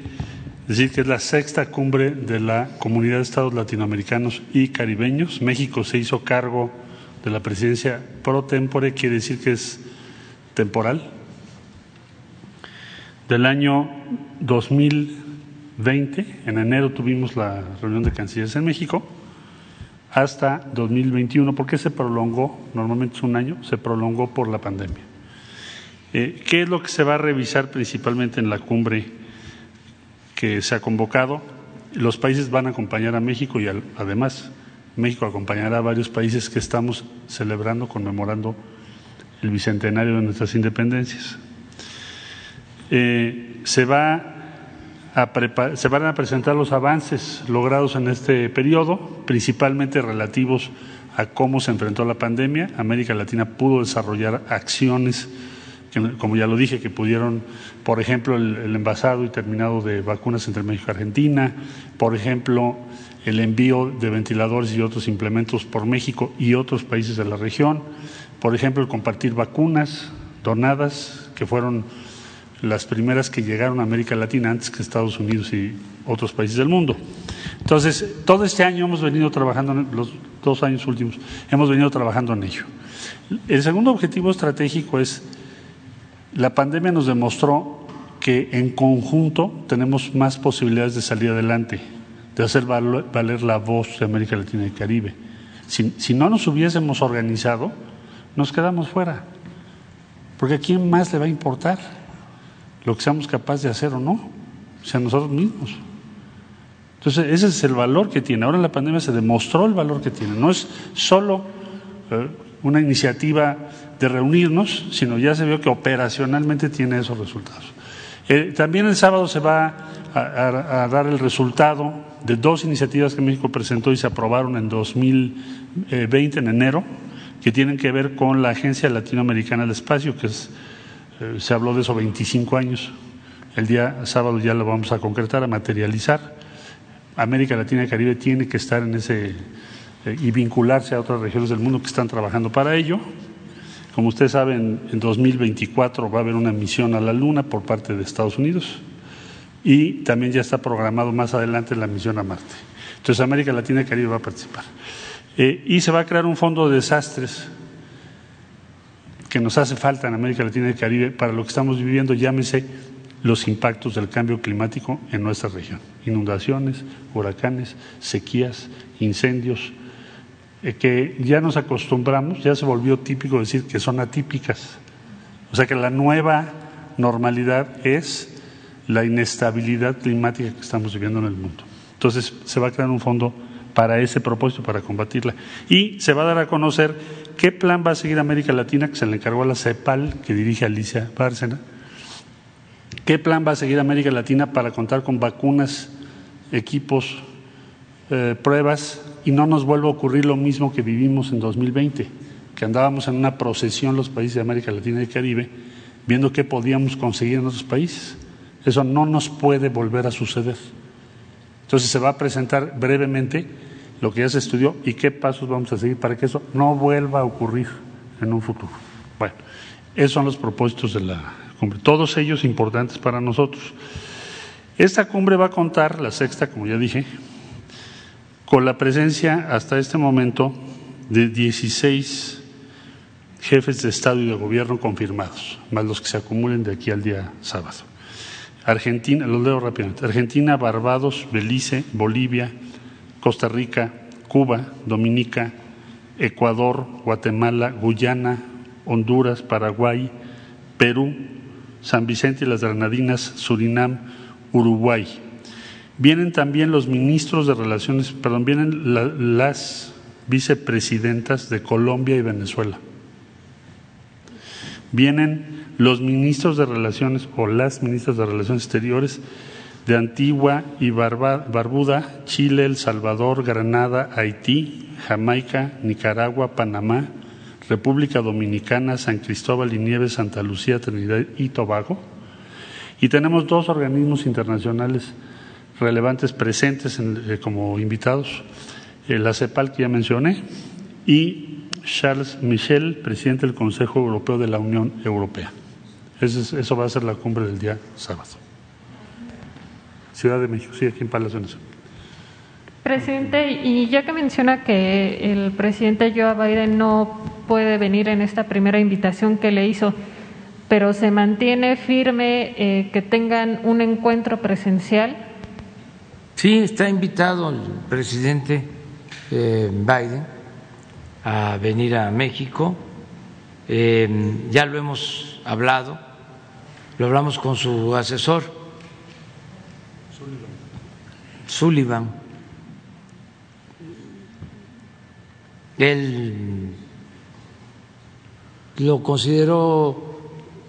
decir que es la sexta cumbre de la Comunidad de Estados Latinoamericanos y Caribeños. México se hizo cargo de la presidencia pro tempore, quiere decir que es temporal. Del año 2020, en enero tuvimos la reunión de cancilleres en México, hasta 2021, porque se prolongó, normalmente es un año, se prolongó por la pandemia. Eh, ¿Qué es lo que se va a revisar principalmente en la cumbre que se ha convocado? Los países van a acompañar a México y además México acompañará a varios países que estamos celebrando, conmemorando el bicentenario de nuestras independencias. Eh, se, va a se van a presentar los avances logrados en este periodo, principalmente relativos a cómo se enfrentó la pandemia. América Latina pudo desarrollar acciones, que, como ya lo dije, que pudieron, por ejemplo, el, el envasado y terminado de vacunas entre México y Argentina, por ejemplo, el envío de ventiladores y otros implementos por México y otros países de la región, por ejemplo, el compartir vacunas donadas, que fueron las primeras que llegaron a América Latina antes que Estados Unidos y otros países del mundo. Entonces, todo este año hemos venido trabajando, los dos años últimos, hemos venido trabajando en ello. El segundo objetivo estratégico es, la pandemia nos demostró que en conjunto tenemos más posibilidades de salir adelante de hacer valer la voz de América Latina y Caribe. Si, si, no nos hubiésemos organizado, nos quedamos fuera. Porque a quién más le va a importar lo que seamos capaces de hacer o no, o sea, nosotros mismos. Entonces, ese es el valor que tiene. Ahora en la pandemia se demostró el valor que tiene. No es solo eh, una iniciativa de reunirnos, sino ya se vio que operacionalmente tiene esos resultados. Eh, también el sábado se va a, a, dar el resultado de dos iniciativas que México presentó y se aprobaron en 2020, en enero, que tienen que ver con la Agencia Latinoamericana del Espacio, que es, eh, se habló de eso 25 años. El día sábado ya lo vamos a concretar, a materializar. América Latina y Caribe tiene que estar en ese eh, y vincularse a otras regiones del mundo que están trabajando para ello. Como ustedes saben, en 2024 va a haber una misión a la Luna por parte de Estados Unidos y también ya está programado más adelante la misión a Marte. Entonces América Latina y Caribe va a participar. Eh, y se va a crear un fondo de desastres que nos hace falta en América Latina y Caribe para lo que estamos viviendo, llámese los impactos del cambio climático en nuestra región. Inundaciones, huracanes, sequías, incendios, eh, que ya nos acostumbramos, ya se volvió típico decir que son atípicas. O sea que la nueva normalidad es la inestabilidad climática que estamos viviendo en el mundo. Entonces se va a crear un fondo para ese propósito, para combatirla. Y se va a dar a conocer qué plan va a seguir América Latina, que se le encargó a la CEPAL, que dirige Alicia Bárcena, qué plan va a seguir América Latina para contar con vacunas, equipos, eh, pruebas, y no nos vuelva a ocurrir lo mismo que vivimos en 2020, que andábamos en una procesión los países de América Latina y Caribe, viendo qué podíamos conseguir en otros países. Eso no nos puede volver a suceder. Entonces se va a presentar brevemente lo que ya se estudió y qué pasos vamos a seguir para que eso no vuelva a ocurrir en un futuro. Bueno, esos son los propósitos de la cumbre, todos ellos importantes para nosotros. Esta cumbre va a contar, la sexta, como ya dije, con la presencia hasta este momento de 16 jefes de Estado y de Gobierno confirmados, más los que se acumulen de aquí al día sábado. Argentina, lo leo rápidamente, Argentina, Barbados, Belice, Bolivia, Costa Rica, Cuba, Dominica, Ecuador, Guatemala, Guyana, Honduras, Paraguay, Perú, San Vicente y las Granadinas, Surinam, Uruguay. Vienen también los ministros de Relaciones, perdón, vienen las vicepresidentas de Colombia y Venezuela. Vienen los ministros de Relaciones o las ministras de Relaciones Exteriores de Antigua y Barbuda, Chile, El Salvador, Granada, Haití, Jamaica, Nicaragua, Panamá, República Dominicana, San Cristóbal y Nieves, Santa Lucía, Trinidad y Tobago. Y tenemos dos organismos internacionales relevantes presentes eh, como invitados, eh, la CEPAL que ya mencioné y Charles Michel, presidente del Consejo Europeo de la Unión Europea. Eso, va a ser la cumbre del día sábado. Ciudad de México, sí, aquí en Palacio Nacional. Presidente, y ya que menciona que el presidente Joe Biden no puede venir en esta primera invitación que le hizo, pero se mantiene firme eh, que tengan un encuentro presencial. Sí, está invitado el presidente eh, Biden a venir a México. Eh, ya lo hemos hablado lo hablamos con su asesor, Sullivan. Él lo consideró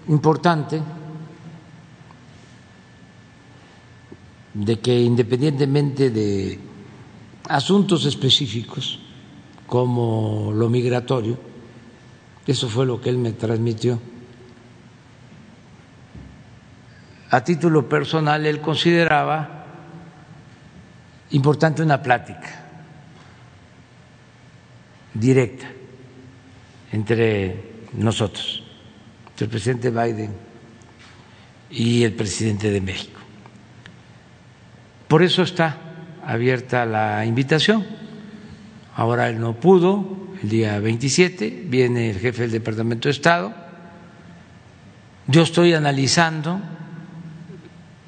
importante de que independientemente de asuntos específicos como lo migratorio, eso fue lo que él me transmitió, a título personal, él consideraba importante una plática directa entre nosotros, entre el presidente Biden y el presidente de México. Por eso está abierta la invitación. Ahora él no pudo, el día 27 viene el jefe del Departamento de Estado. Yo estoy analizando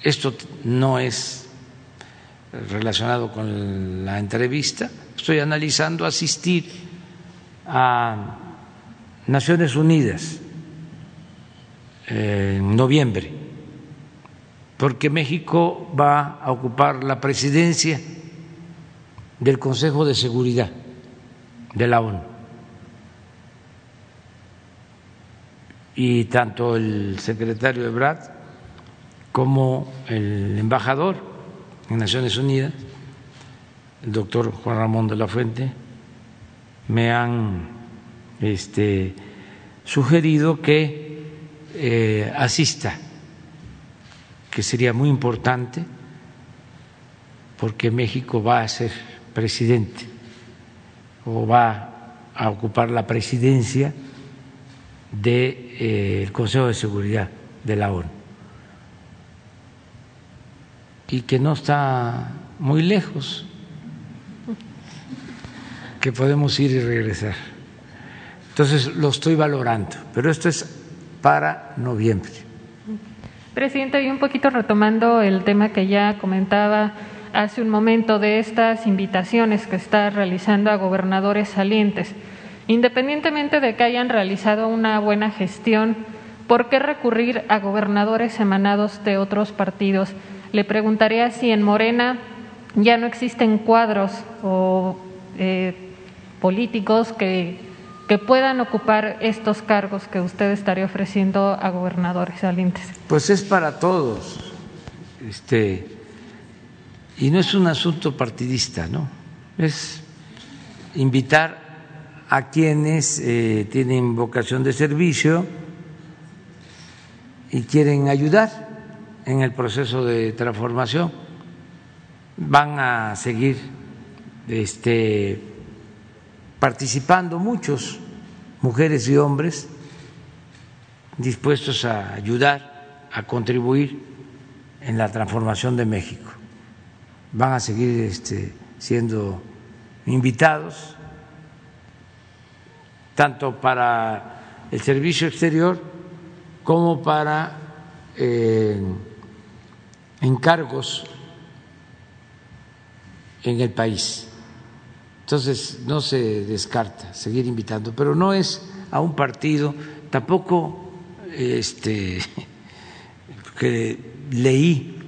esto no es relacionado con la entrevista. Estoy analizando asistir a Naciones Unidas en noviembre, porque México va a ocupar la presidencia del Consejo de Seguridad de la ONU. Y tanto el secretario Ebrard como el embajador en Naciones Unidas, el doctor Juan Ramón de la Fuente, me han este, sugerido que eh, asista, que sería muy importante porque México va a ser presidente o va a ocupar la presidencia del eh, Consejo de Seguridad de la ONU y que no está muy lejos, que podemos ir y regresar. Entonces lo estoy valorando, pero esto es para noviembre. Presidente, y un poquito retomando el tema que ya comentaba hace un momento de estas invitaciones que está realizando a gobernadores salientes. Independientemente de que hayan realizado una buena gestión, ¿por qué recurrir a gobernadores emanados de otros partidos? Le preguntaría si en Morena ya no existen cuadros o eh, políticos que, que puedan ocupar estos cargos que usted estaría ofreciendo a gobernadores salientes? Pues es para todos, este, y no es un asunto partidista, ¿no? Es invitar a quienes eh, tienen vocación de servicio y quieren ayudar en el proceso de transformación. Van a seguir este, participando muchos, mujeres y hombres, dispuestos a ayudar, a contribuir en la transformación de México. Van a seguir este, siendo invitados tanto para el servicio exterior como para eh, encargos en el país. Entonces no se descarta seguir invitando, pero no es a un partido, tampoco este que leí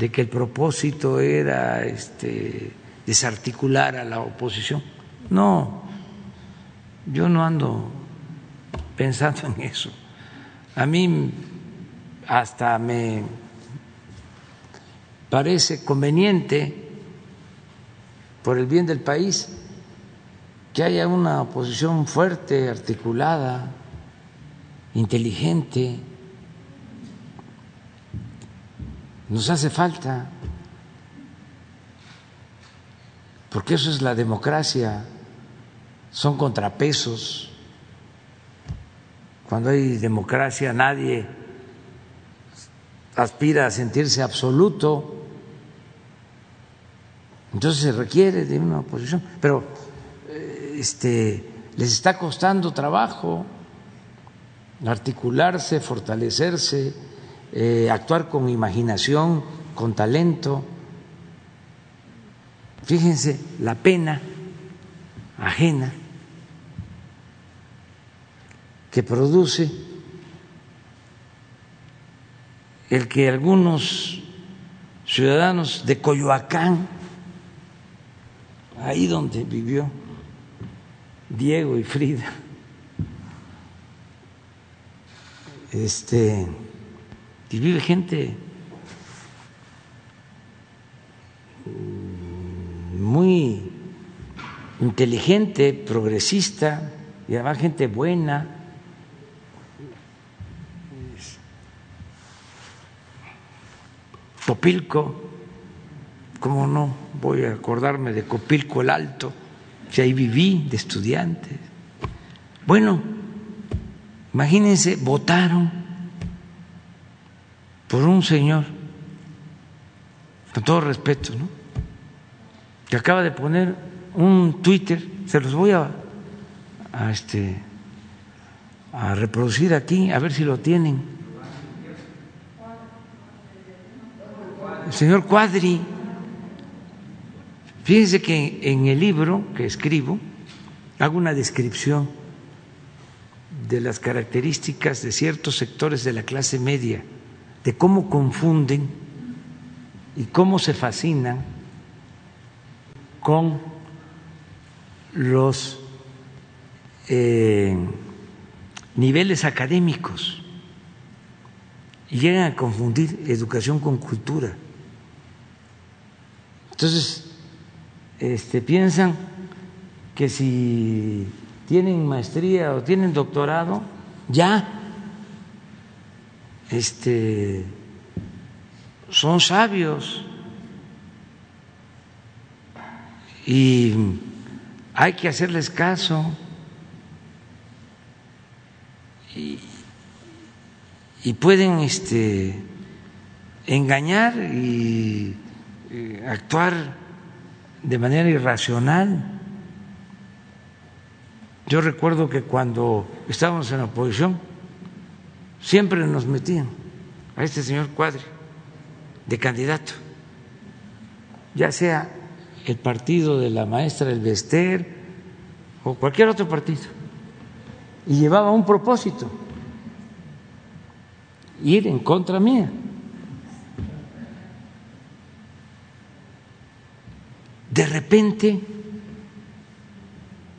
de que el propósito era este desarticular a la oposición. No, yo no ando pensando en eso. A mí hasta me parece conveniente, por el bien del país, que haya una oposición fuerte, articulada, inteligente. Nos hace falta, porque eso es la democracia son contrapesos. Cuando hay democracia nadie aspira a sentirse absoluto. Entonces se requiere de una oposición, pero eh, este les está costando trabajo articularse, fortalecerse, eh, actuar con imaginación, con talento. Fíjense la pena ajena que produce el que algunos ciudadanos de Coyoacán, ahí donde vivió Diego y Frida, este, y vive gente muy inteligente, progresista y además gente buena. Copilco, ¿cómo no voy a acordarme de Copilco el Alto? Si ahí viví de estudiante. Bueno, imagínense, votaron por un señor, con todo respeto, ¿no? Que acaba de poner un Twitter, se los voy a, este, a reproducir aquí, a ver si lo tienen. El señor Cuadri, fíjense que en el libro que escribo hago una descripción de las características de ciertos sectores de la clase media, de cómo confunden y cómo se fascinan con los eh, niveles académicos y llegan a confundir educación con cultura. Entonces, este, piensan que si tienen maestría o tienen doctorado, ya este, son sabios y hay que hacerles caso y, pueden este, engañar y actuar de manera irracional. Yo recuerdo que cuando estábamos en la oposición siempre nos metían a este señor Cuadri de candidato, ya sea el partido de la maestra del Bester o cualquier otro partido. Y llevaba un propósito, ir en contra mía. repente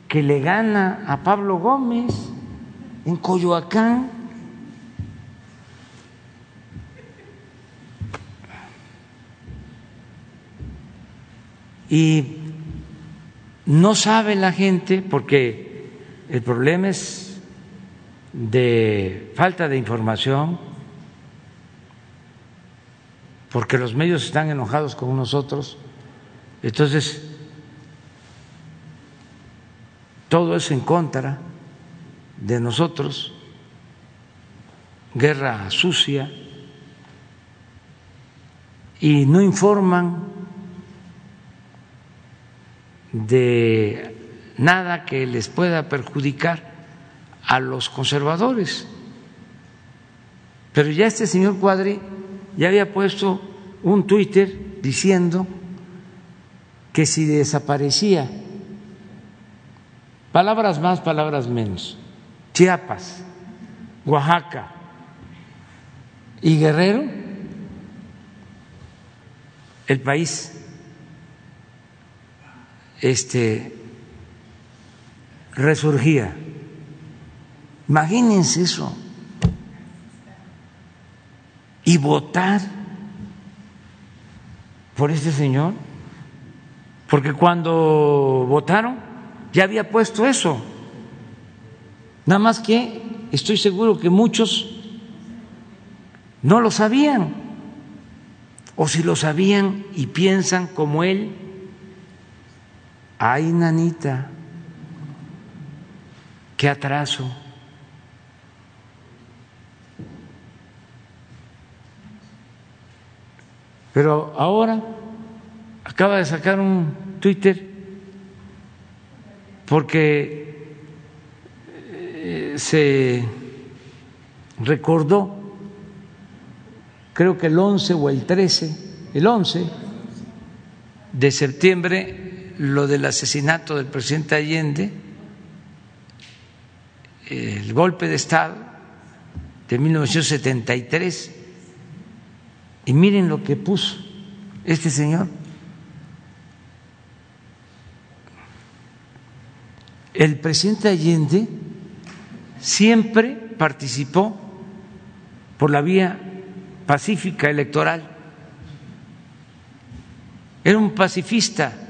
que le gana a Pablo Gómez en Coyoacán. Y no sabe la gente porque el problema es de falta de información, porque los medios están enojados con nosotros. Entonces, todo es en contra de nosotros, guerra sucia, y no informan de nada que les pueda perjudicar a los conservadores. Pero ya este señor Cuadri ya había puesto un Twitter diciendo que si desaparecía, palabras más, palabras menos, Chiapas, Oaxaca y Guerrero, el país este resurgía. Imagínense eso. Y votar por este señor, porque cuando votaron ya había puesto eso. Nada más que estoy seguro que muchos no lo sabían, o si lo sabían y piensan como él, ay nanita, qué atraso. Pero ahora acaba de sacar un Twitter porque eh, se recordó, creo que el 11 o el 13, el 11 de septiembre, lo del asesinato del presidente Allende, el golpe de Estado de 1973 y miren lo que puso este señor. El presidente Allende siempre participó por la vía pacífica electoral. Era un pacifista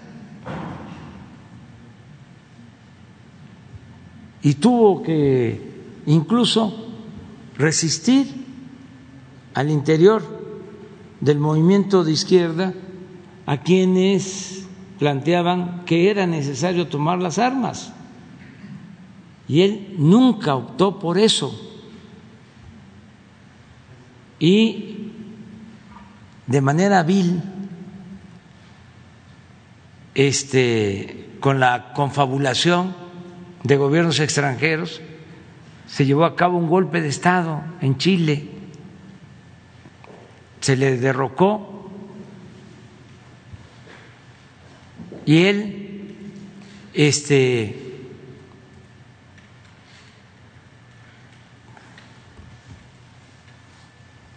y tuvo que incluso resistir al interior del movimiento de izquierda a quienes planteaban que era necesario tomar las armas. Y él nunca optó por eso. Y de manera vil, este, con la confabulación de gobiernos extranjeros, se llevó a cabo un golpe de Estado en Chile. Se le derrocó y él este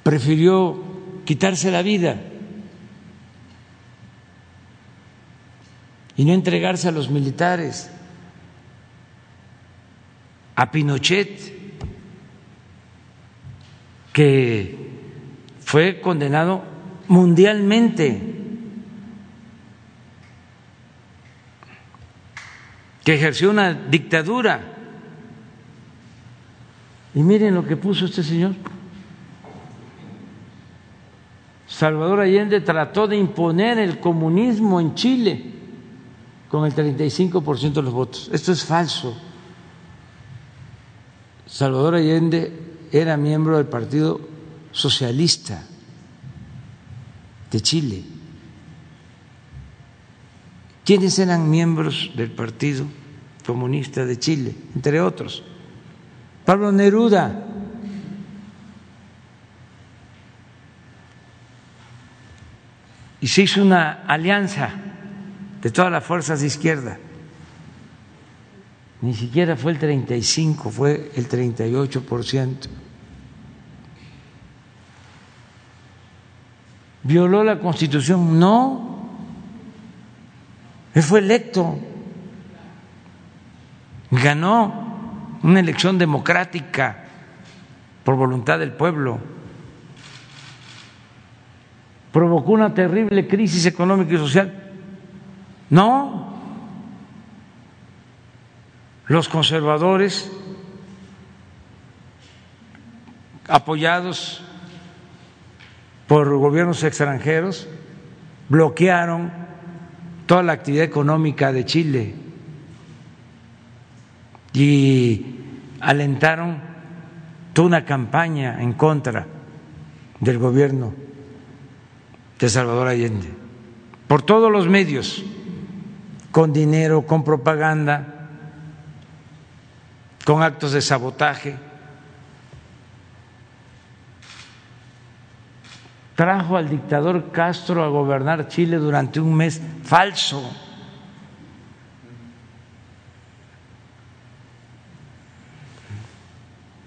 prefirió quitarse la vida y no entregarse a los militares, a Pinochet, que fue condenado mundialmente, que ejerció una dictadura. Y miren lo que puso este señor. Salvador Allende trató de imponer el comunismo en Chile con el 35% de los votos. Esto es falso. Salvador Allende era miembro del Partido socialista de Chile. ¿Quiénes eran miembros del Partido Comunista de Chile? Entre otros. Pablo Neruda. Y se hizo una alianza de todas las fuerzas de izquierda. Ni siquiera fue el 35, fue el 38 por ciento. ¿Violó la Constitución? No. Él fue electo, ganó una elección democrática por voluntad del pueblo, provocó una terrible crisis económica y social. No, los conservadores, apoyados por gobiernos extranjeros, bloquearon toda la actividad económica de Chile y alentaron toda una campaña en contra del gobierno de Salvador Allende, por todos los medios, con dinero, con propaganda, con actos de sabotaje. Trajo al dictador Castro a gobernar Chile durante un mes falso.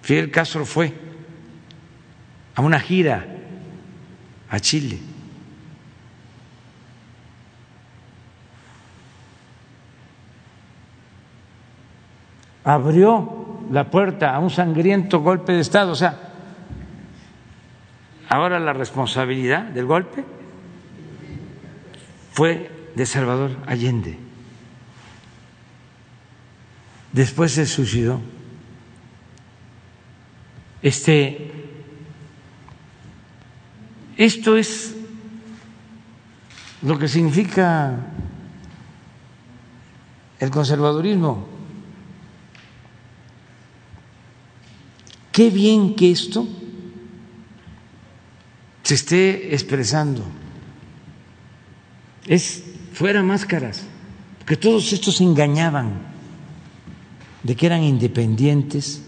Fidel Castro fue a una gira a Chile. Abrió la puerta a un sangriento golpe de Estado. O sea, ahora la responsabilidad del golpe fue de Salvador Allende. Después se suicidó. Este, esto es lo que significa el conservadurismo. Qué bien que esto se esté expresando. Es fuera máscaras, porque todos estos engañaban de que eran independientes,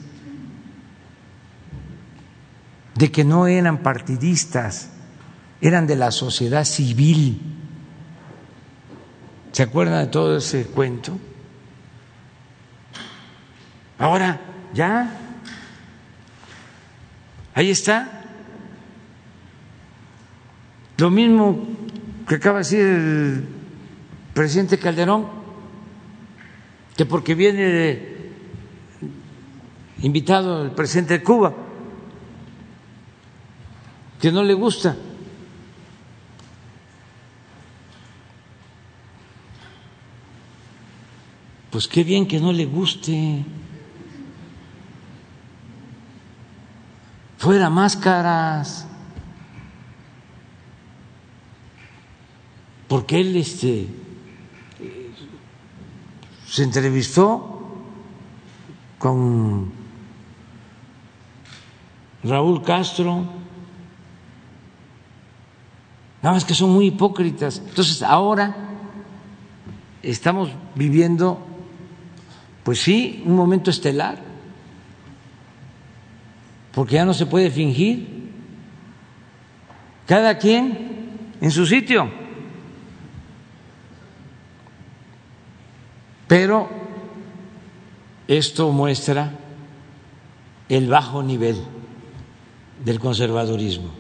de que no eran partidistas, eran de la sociedad civil. ¿Se acuerdan de todo ese cuento? Ahora ya Ahí está. Lo mismo que acaba de decir el presidente Calderón, que porque viene invitado el presidente de Cuba, que no le gusta. Pues qué bien que no le guste. Fuera máscaras. Porque él este, se entrevistó con Raúl Castro. Nada más que son muy hipócritas. Entonces ahora estamos viviendo, pues sí, un momento estelar porque ya no se puede fingir. Cada quien en su sitio. Pero esto muestra el bajo nivel del conservadurismo.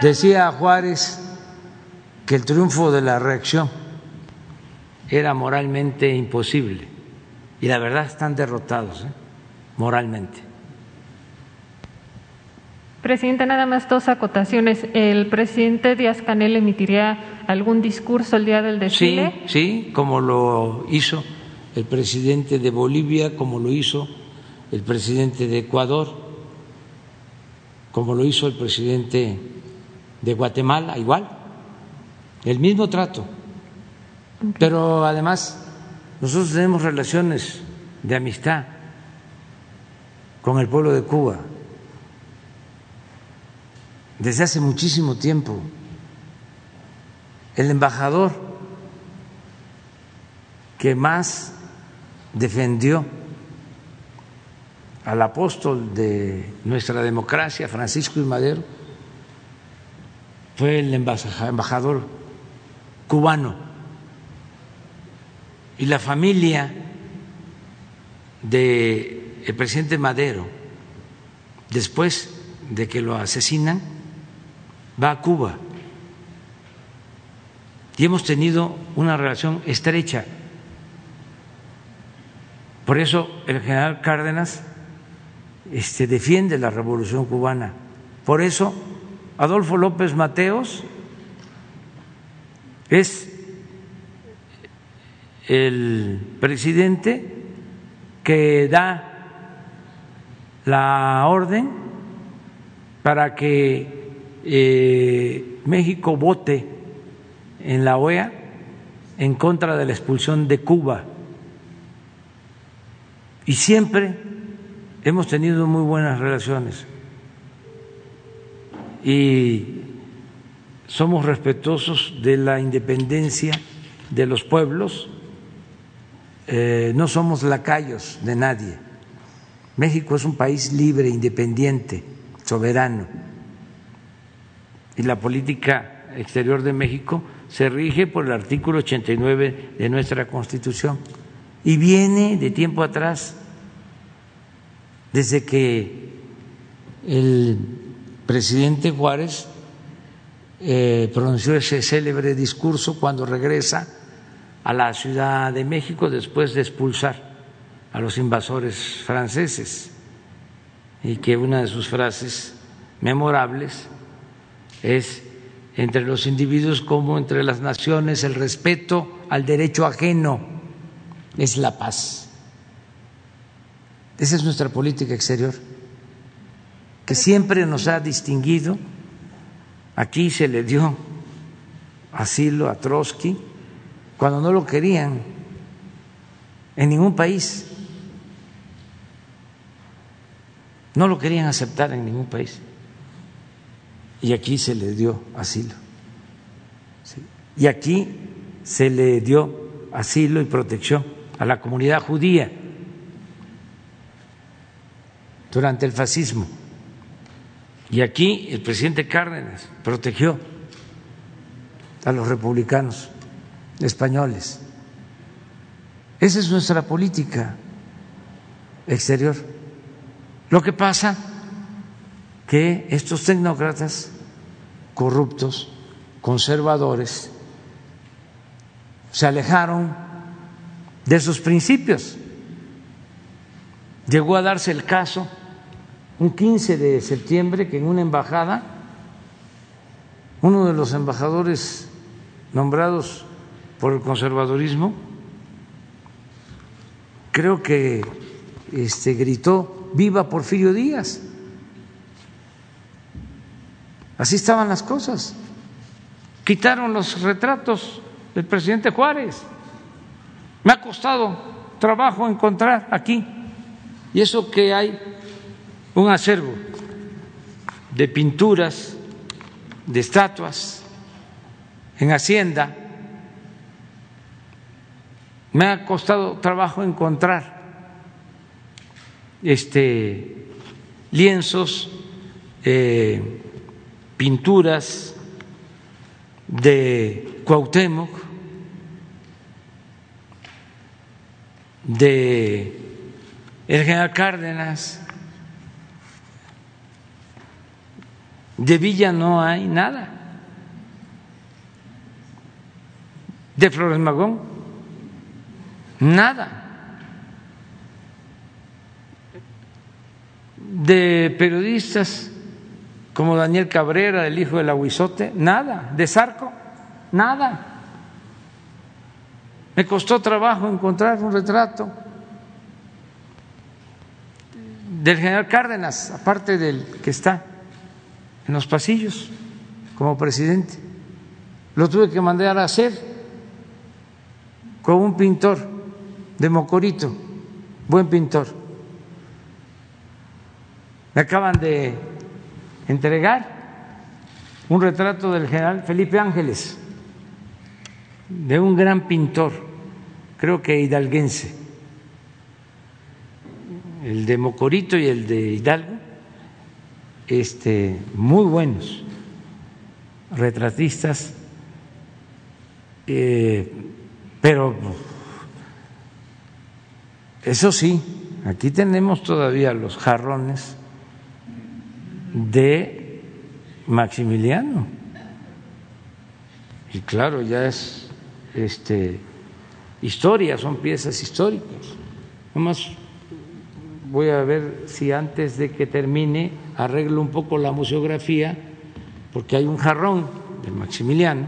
Decía Juárez que el triunfo de la reacción era moralmente imposible y la verdad están derrotados ¿eh? moralmente. Presidente, nada más dos acotaciones. ¿El presidente Díaz Canel emitiría algún discurso el día del desfile? Sí, sí, como lo hizo el presidente de Bolivia, como lo hizo el presidente de Ecuador, como lo hizo el presidente de Guatemala, igual, el mismo trato. Pero además, nosotros tenemos relaciones de amistad con el pueblo de Cuba desde hace muchísimo tiempo. El embajador que más defendió al apóstol de nuestra democracia, Francisco y Madero, fue el embajador cubano. Y la familia del el presidente Madero, después de que lo asesinan, va a Cuba y hemos tenido una relación estrecha. Por eso el general Cárdenas este, defiende la revolución cubana. Por eso Adolfo López Mateos es el presidente que da la orden para que eh, México vote en la OEA en contra de la expulsión de Cuba. Y siempre hemos tenido muy buenas relaciones y somos respetuosos de la independencia de los pueblos, eh, no somos lacayos de nadie. México es un país libre, independiente, soberano. Y la política exterior de México se rige por el artículo 89 de nuestra Constitución. Y viene de tiempo atrás, desde que el presidente Juárez eh, pronunció ese célebre discurso cuando regresa a la Ciudad de México después de expulsar a los invasores franceses y que una de sus frases memorables es entre los individuos como entre las naciones el respeto al derecho ajeno es la paz. Esa es nuestra política exterior, que siempre nos ha distinguido. Aquí se le dio asilo a Trotsky cuando no lo querían en ningún país. No lo querían aceptar en ningún país. Y aquí se le dio asilo. Y aquí se le dio asilo y protección a la comunidad judía durante el fascismo. Y aquí el presidente Cárdenas protegió a los republicanos españoles. Esa es nuestra política exterior. Lo que pasa que estos tecnócratas corruptos, conservadores, se alejaron de sus principios. Llegó a darse el caso un 15 de septiembre que en una embajada uno de los embajadores nombrados por el conservadorismo creo que este gritó viva Porfirio Díaz. Así estaban las cosas. Quitaron los retratos del presidente Juárez. Me ha costado trabajo encontrar aquí. Y eso que hay un acervo de pinturas, de estatuas en Hacienda. Me ha costado trabajo encontrar este, lienzos, eh, pinturas de Cuauhtémoc, de el general Cárdenas, de Villa no hay nada, de Flores Magón, nada. de periodistas como Daniel Cabrera, el hijo del aguizote, nada, de Zarco, nada. Me costó trabajo encontrar un retrato del general Cárdenas, aparte del que está en los pasillos como presidente. Lo tuve que mandar a hacer con un pintor de Mocorito, buen pintor me acaban de entregar un retrato del general Felipe Ángeles, de un gran pintor, creo que hidalguense, el de Mocorito y el de Hidalgo, este, muy buenos retratistas, eh, pero eso sí, aquí tenemos todavía los jarrones de Maximiliano. Y claro, ya es este, historia, son piezas históricas. Nomás voy a ver si antes de que termine arreglo un poco la museografía, porque hay un jarrón de Maximiliano,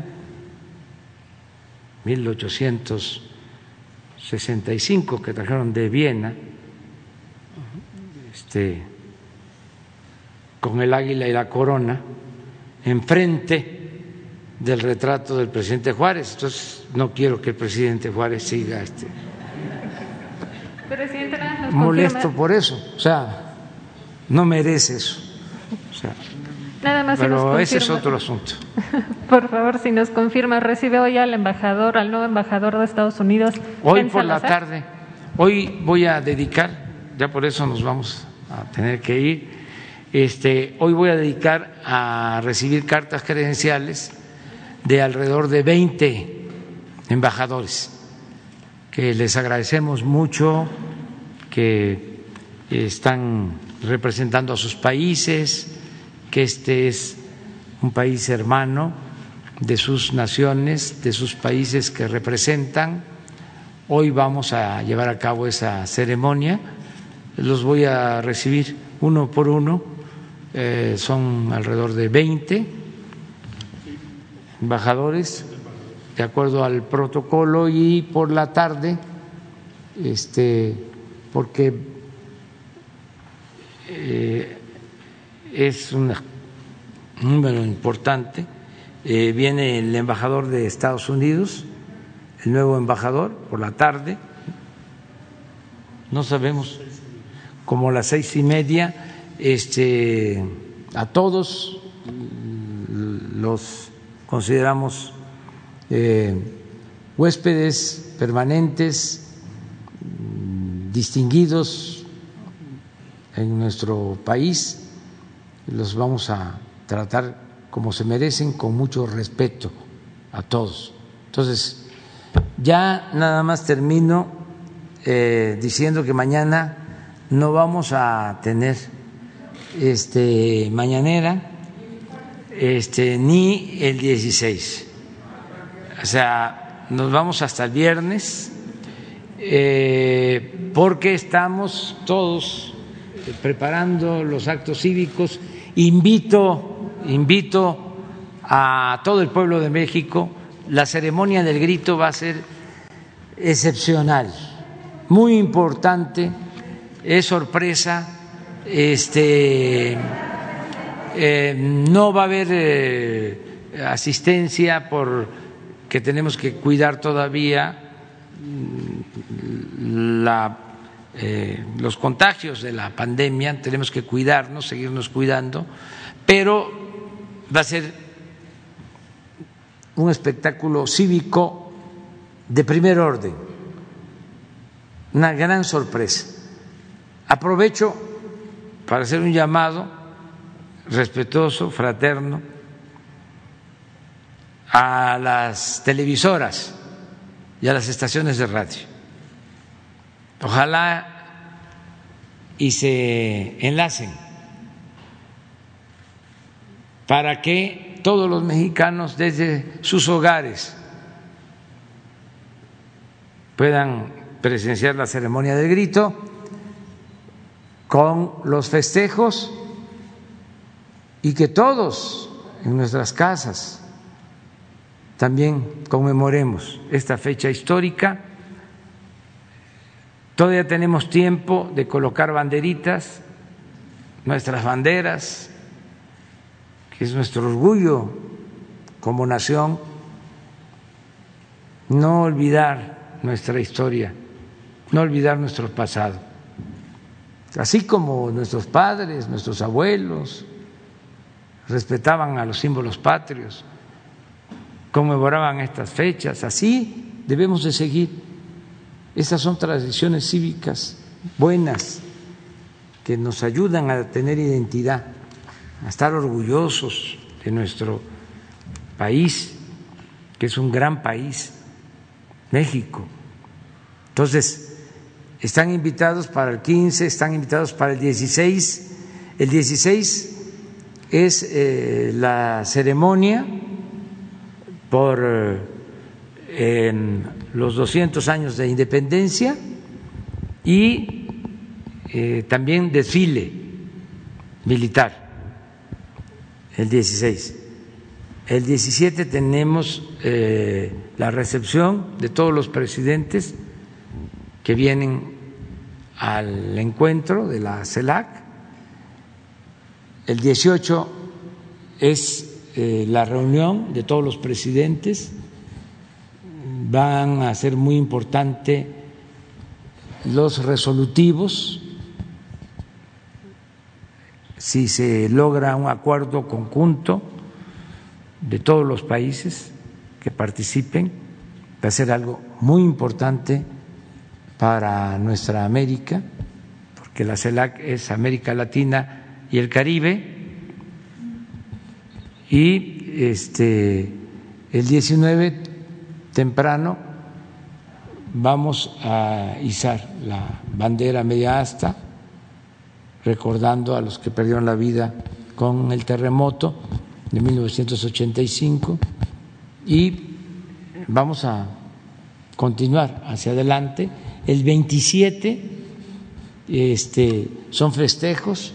1865, que trajeron de Viena, este, con el águila y la corona, enfrente del retrato del presidente Juárez. Entonces, no quiero que el presidente Juárez siga este, molesto por eso. O sea, no merece eso. O sea, Nada más pero ese es otro asunto. Por favor, si nos confirma, recibe hoy al embajador, al nuevo embajador de Estados Unidos. Hoy por la tarde. Hoy voy a dedicar, ya por eso nos vamos a tener que ir. Este, hoy voy a dedicar a recibir cartas credenciales de alrededor de 20 embajadores, que les agradecemos mucho, que están representando a sus países, que este es un país hermano de sus naciones, de sus países que representan. Hoy vamos a llevar a cabo esa ceremonia, los voy a recibir uno por uno, eh, son alrededor de 20 embajadores, de acuerdo al protocolo, y por la tarde, este, porque eh, es un número importante. Eh, viene el embajador de Estados Unidos, el nuevo embajador, por la tarde. No sabemos, como las seis y media, este, a todos los consideramos eh, huéspedes permanentes, distinguidos en nuestro país los vamos a tratar como se merecen, con mucho respeto a todos. Entonces, ya nada más termino eh, diciendo que mañana no vamos a tener este mañanera este ni el 16. O sea, nos vamos hasta el viernes eh, porque estamos todos preparando los actos cívicos. Invito, invito a todo el pueblo de México, la ceremonia del grito va a ser excepcional, muy importante, es sorpresa, este, eh, no va a haber eh, asistencia por que tenemos que cuidar todavía mm, eh, los contagios de la pandemia, tenemos que cuidarnos, seguirnos cuidando, pero va a ser un espectáculo cívico de primer orden, una gran sorpresa. Aprovecho para hacer un llamado respetuoso, fraterno, a las televisoras y a las estaciones de radio. Ojalá y se enlacen para que todos los mexicanos desde sus hogares puedan presenciar la ceremonia del grito con los festejos y que todos en nuestras casas también conmemoremos esta fecha histórica Todavía tenemos tiempo de colocar banderitas, nuestras banderas, que es nuestro orgullo como nación, no olvidar nuestra historia, no olvidar nuestro pasado. Así como nuestros padres, nuestros abuelos respetaban a los símbolos patrios, conmemoraban estas fechas, así debemos de seguir esas son tradiciones cívicas buenas que nos ayudan a tener identidad, a estar orgullosos de nuestro país, que es un gran país, México. Entonces, están invitados para el 15, están invitados para el 16. El 16 es eh, la ceremonia por eh, los 200 años de independencia y eh, también desfile militar el 16. El 17 tenemos la recepción de todos los presidentes que vienen al encuentro de la CELAC. El 18 es eh, la reunión de todos los presidentes. Van a ser muy importante los resolutivos si se logra un acuerdo conjunto de todos los países que participen, va a ser algo muy importante para nuestra América, porque la CELAC es América Latina y el Caribe, y este el 19 temprano vamos a izar la bandera media asta, recordando a los que perdieron la vida con el terremoto de 1985 y vamos a continuar hacia adelante. El 27 este, son festejos,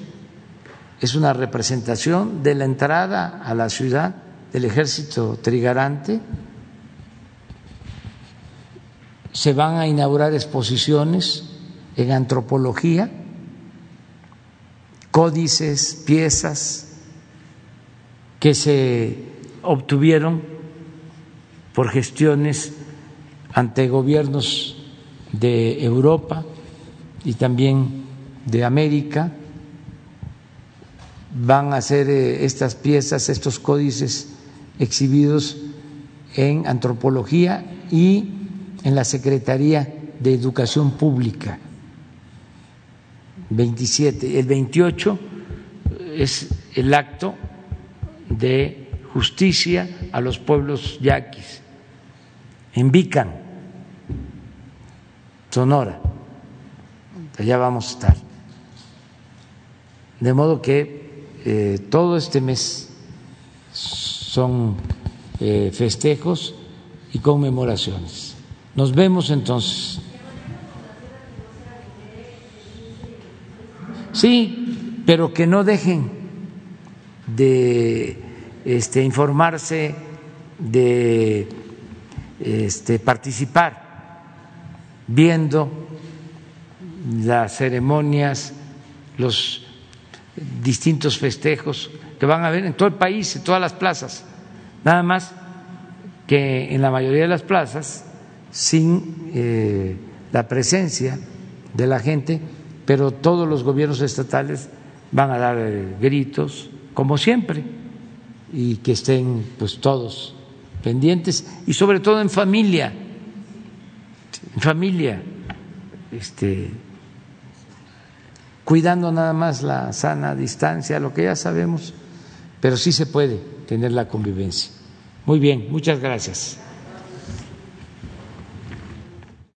es una representación de la entrada a la ciudad del ejército trigarante. Se van a inaugurar exposiciones en antropología, códices, piezas que se obtuvieron por gestiones ante gobiernos de Europa y también de América. Van a ser eh, estas piezas, estos códices exhibidos en antropología y en la Secretaría de Educación Pública. 27. El 28 es el acto de justicia a los pueblos yaquis, en Vican, Sonora. Allá vamos a estar. De modo que eh, todo este mes son eh, festejos y conmemoraciones. Nos vemos entonces. Sí, pero que no dejen de este, informarse, de este, participar, viendo las ceremonias, los distintos festejos que van a haber en todo el país, en todas las plazas. Nada más que en la mayoría de las plazas, sin eh, la presencia de la gente, pero todos los gobiernos estatales van a dar eh, gritos, como siempre y que estén pues todos pendientes y sobre todo en familia, en familia, este, cuidando nada más la sana distancia, lo que ya sabemos, pero sí se puede tener la convivencia. Muy bien, muchas gracias.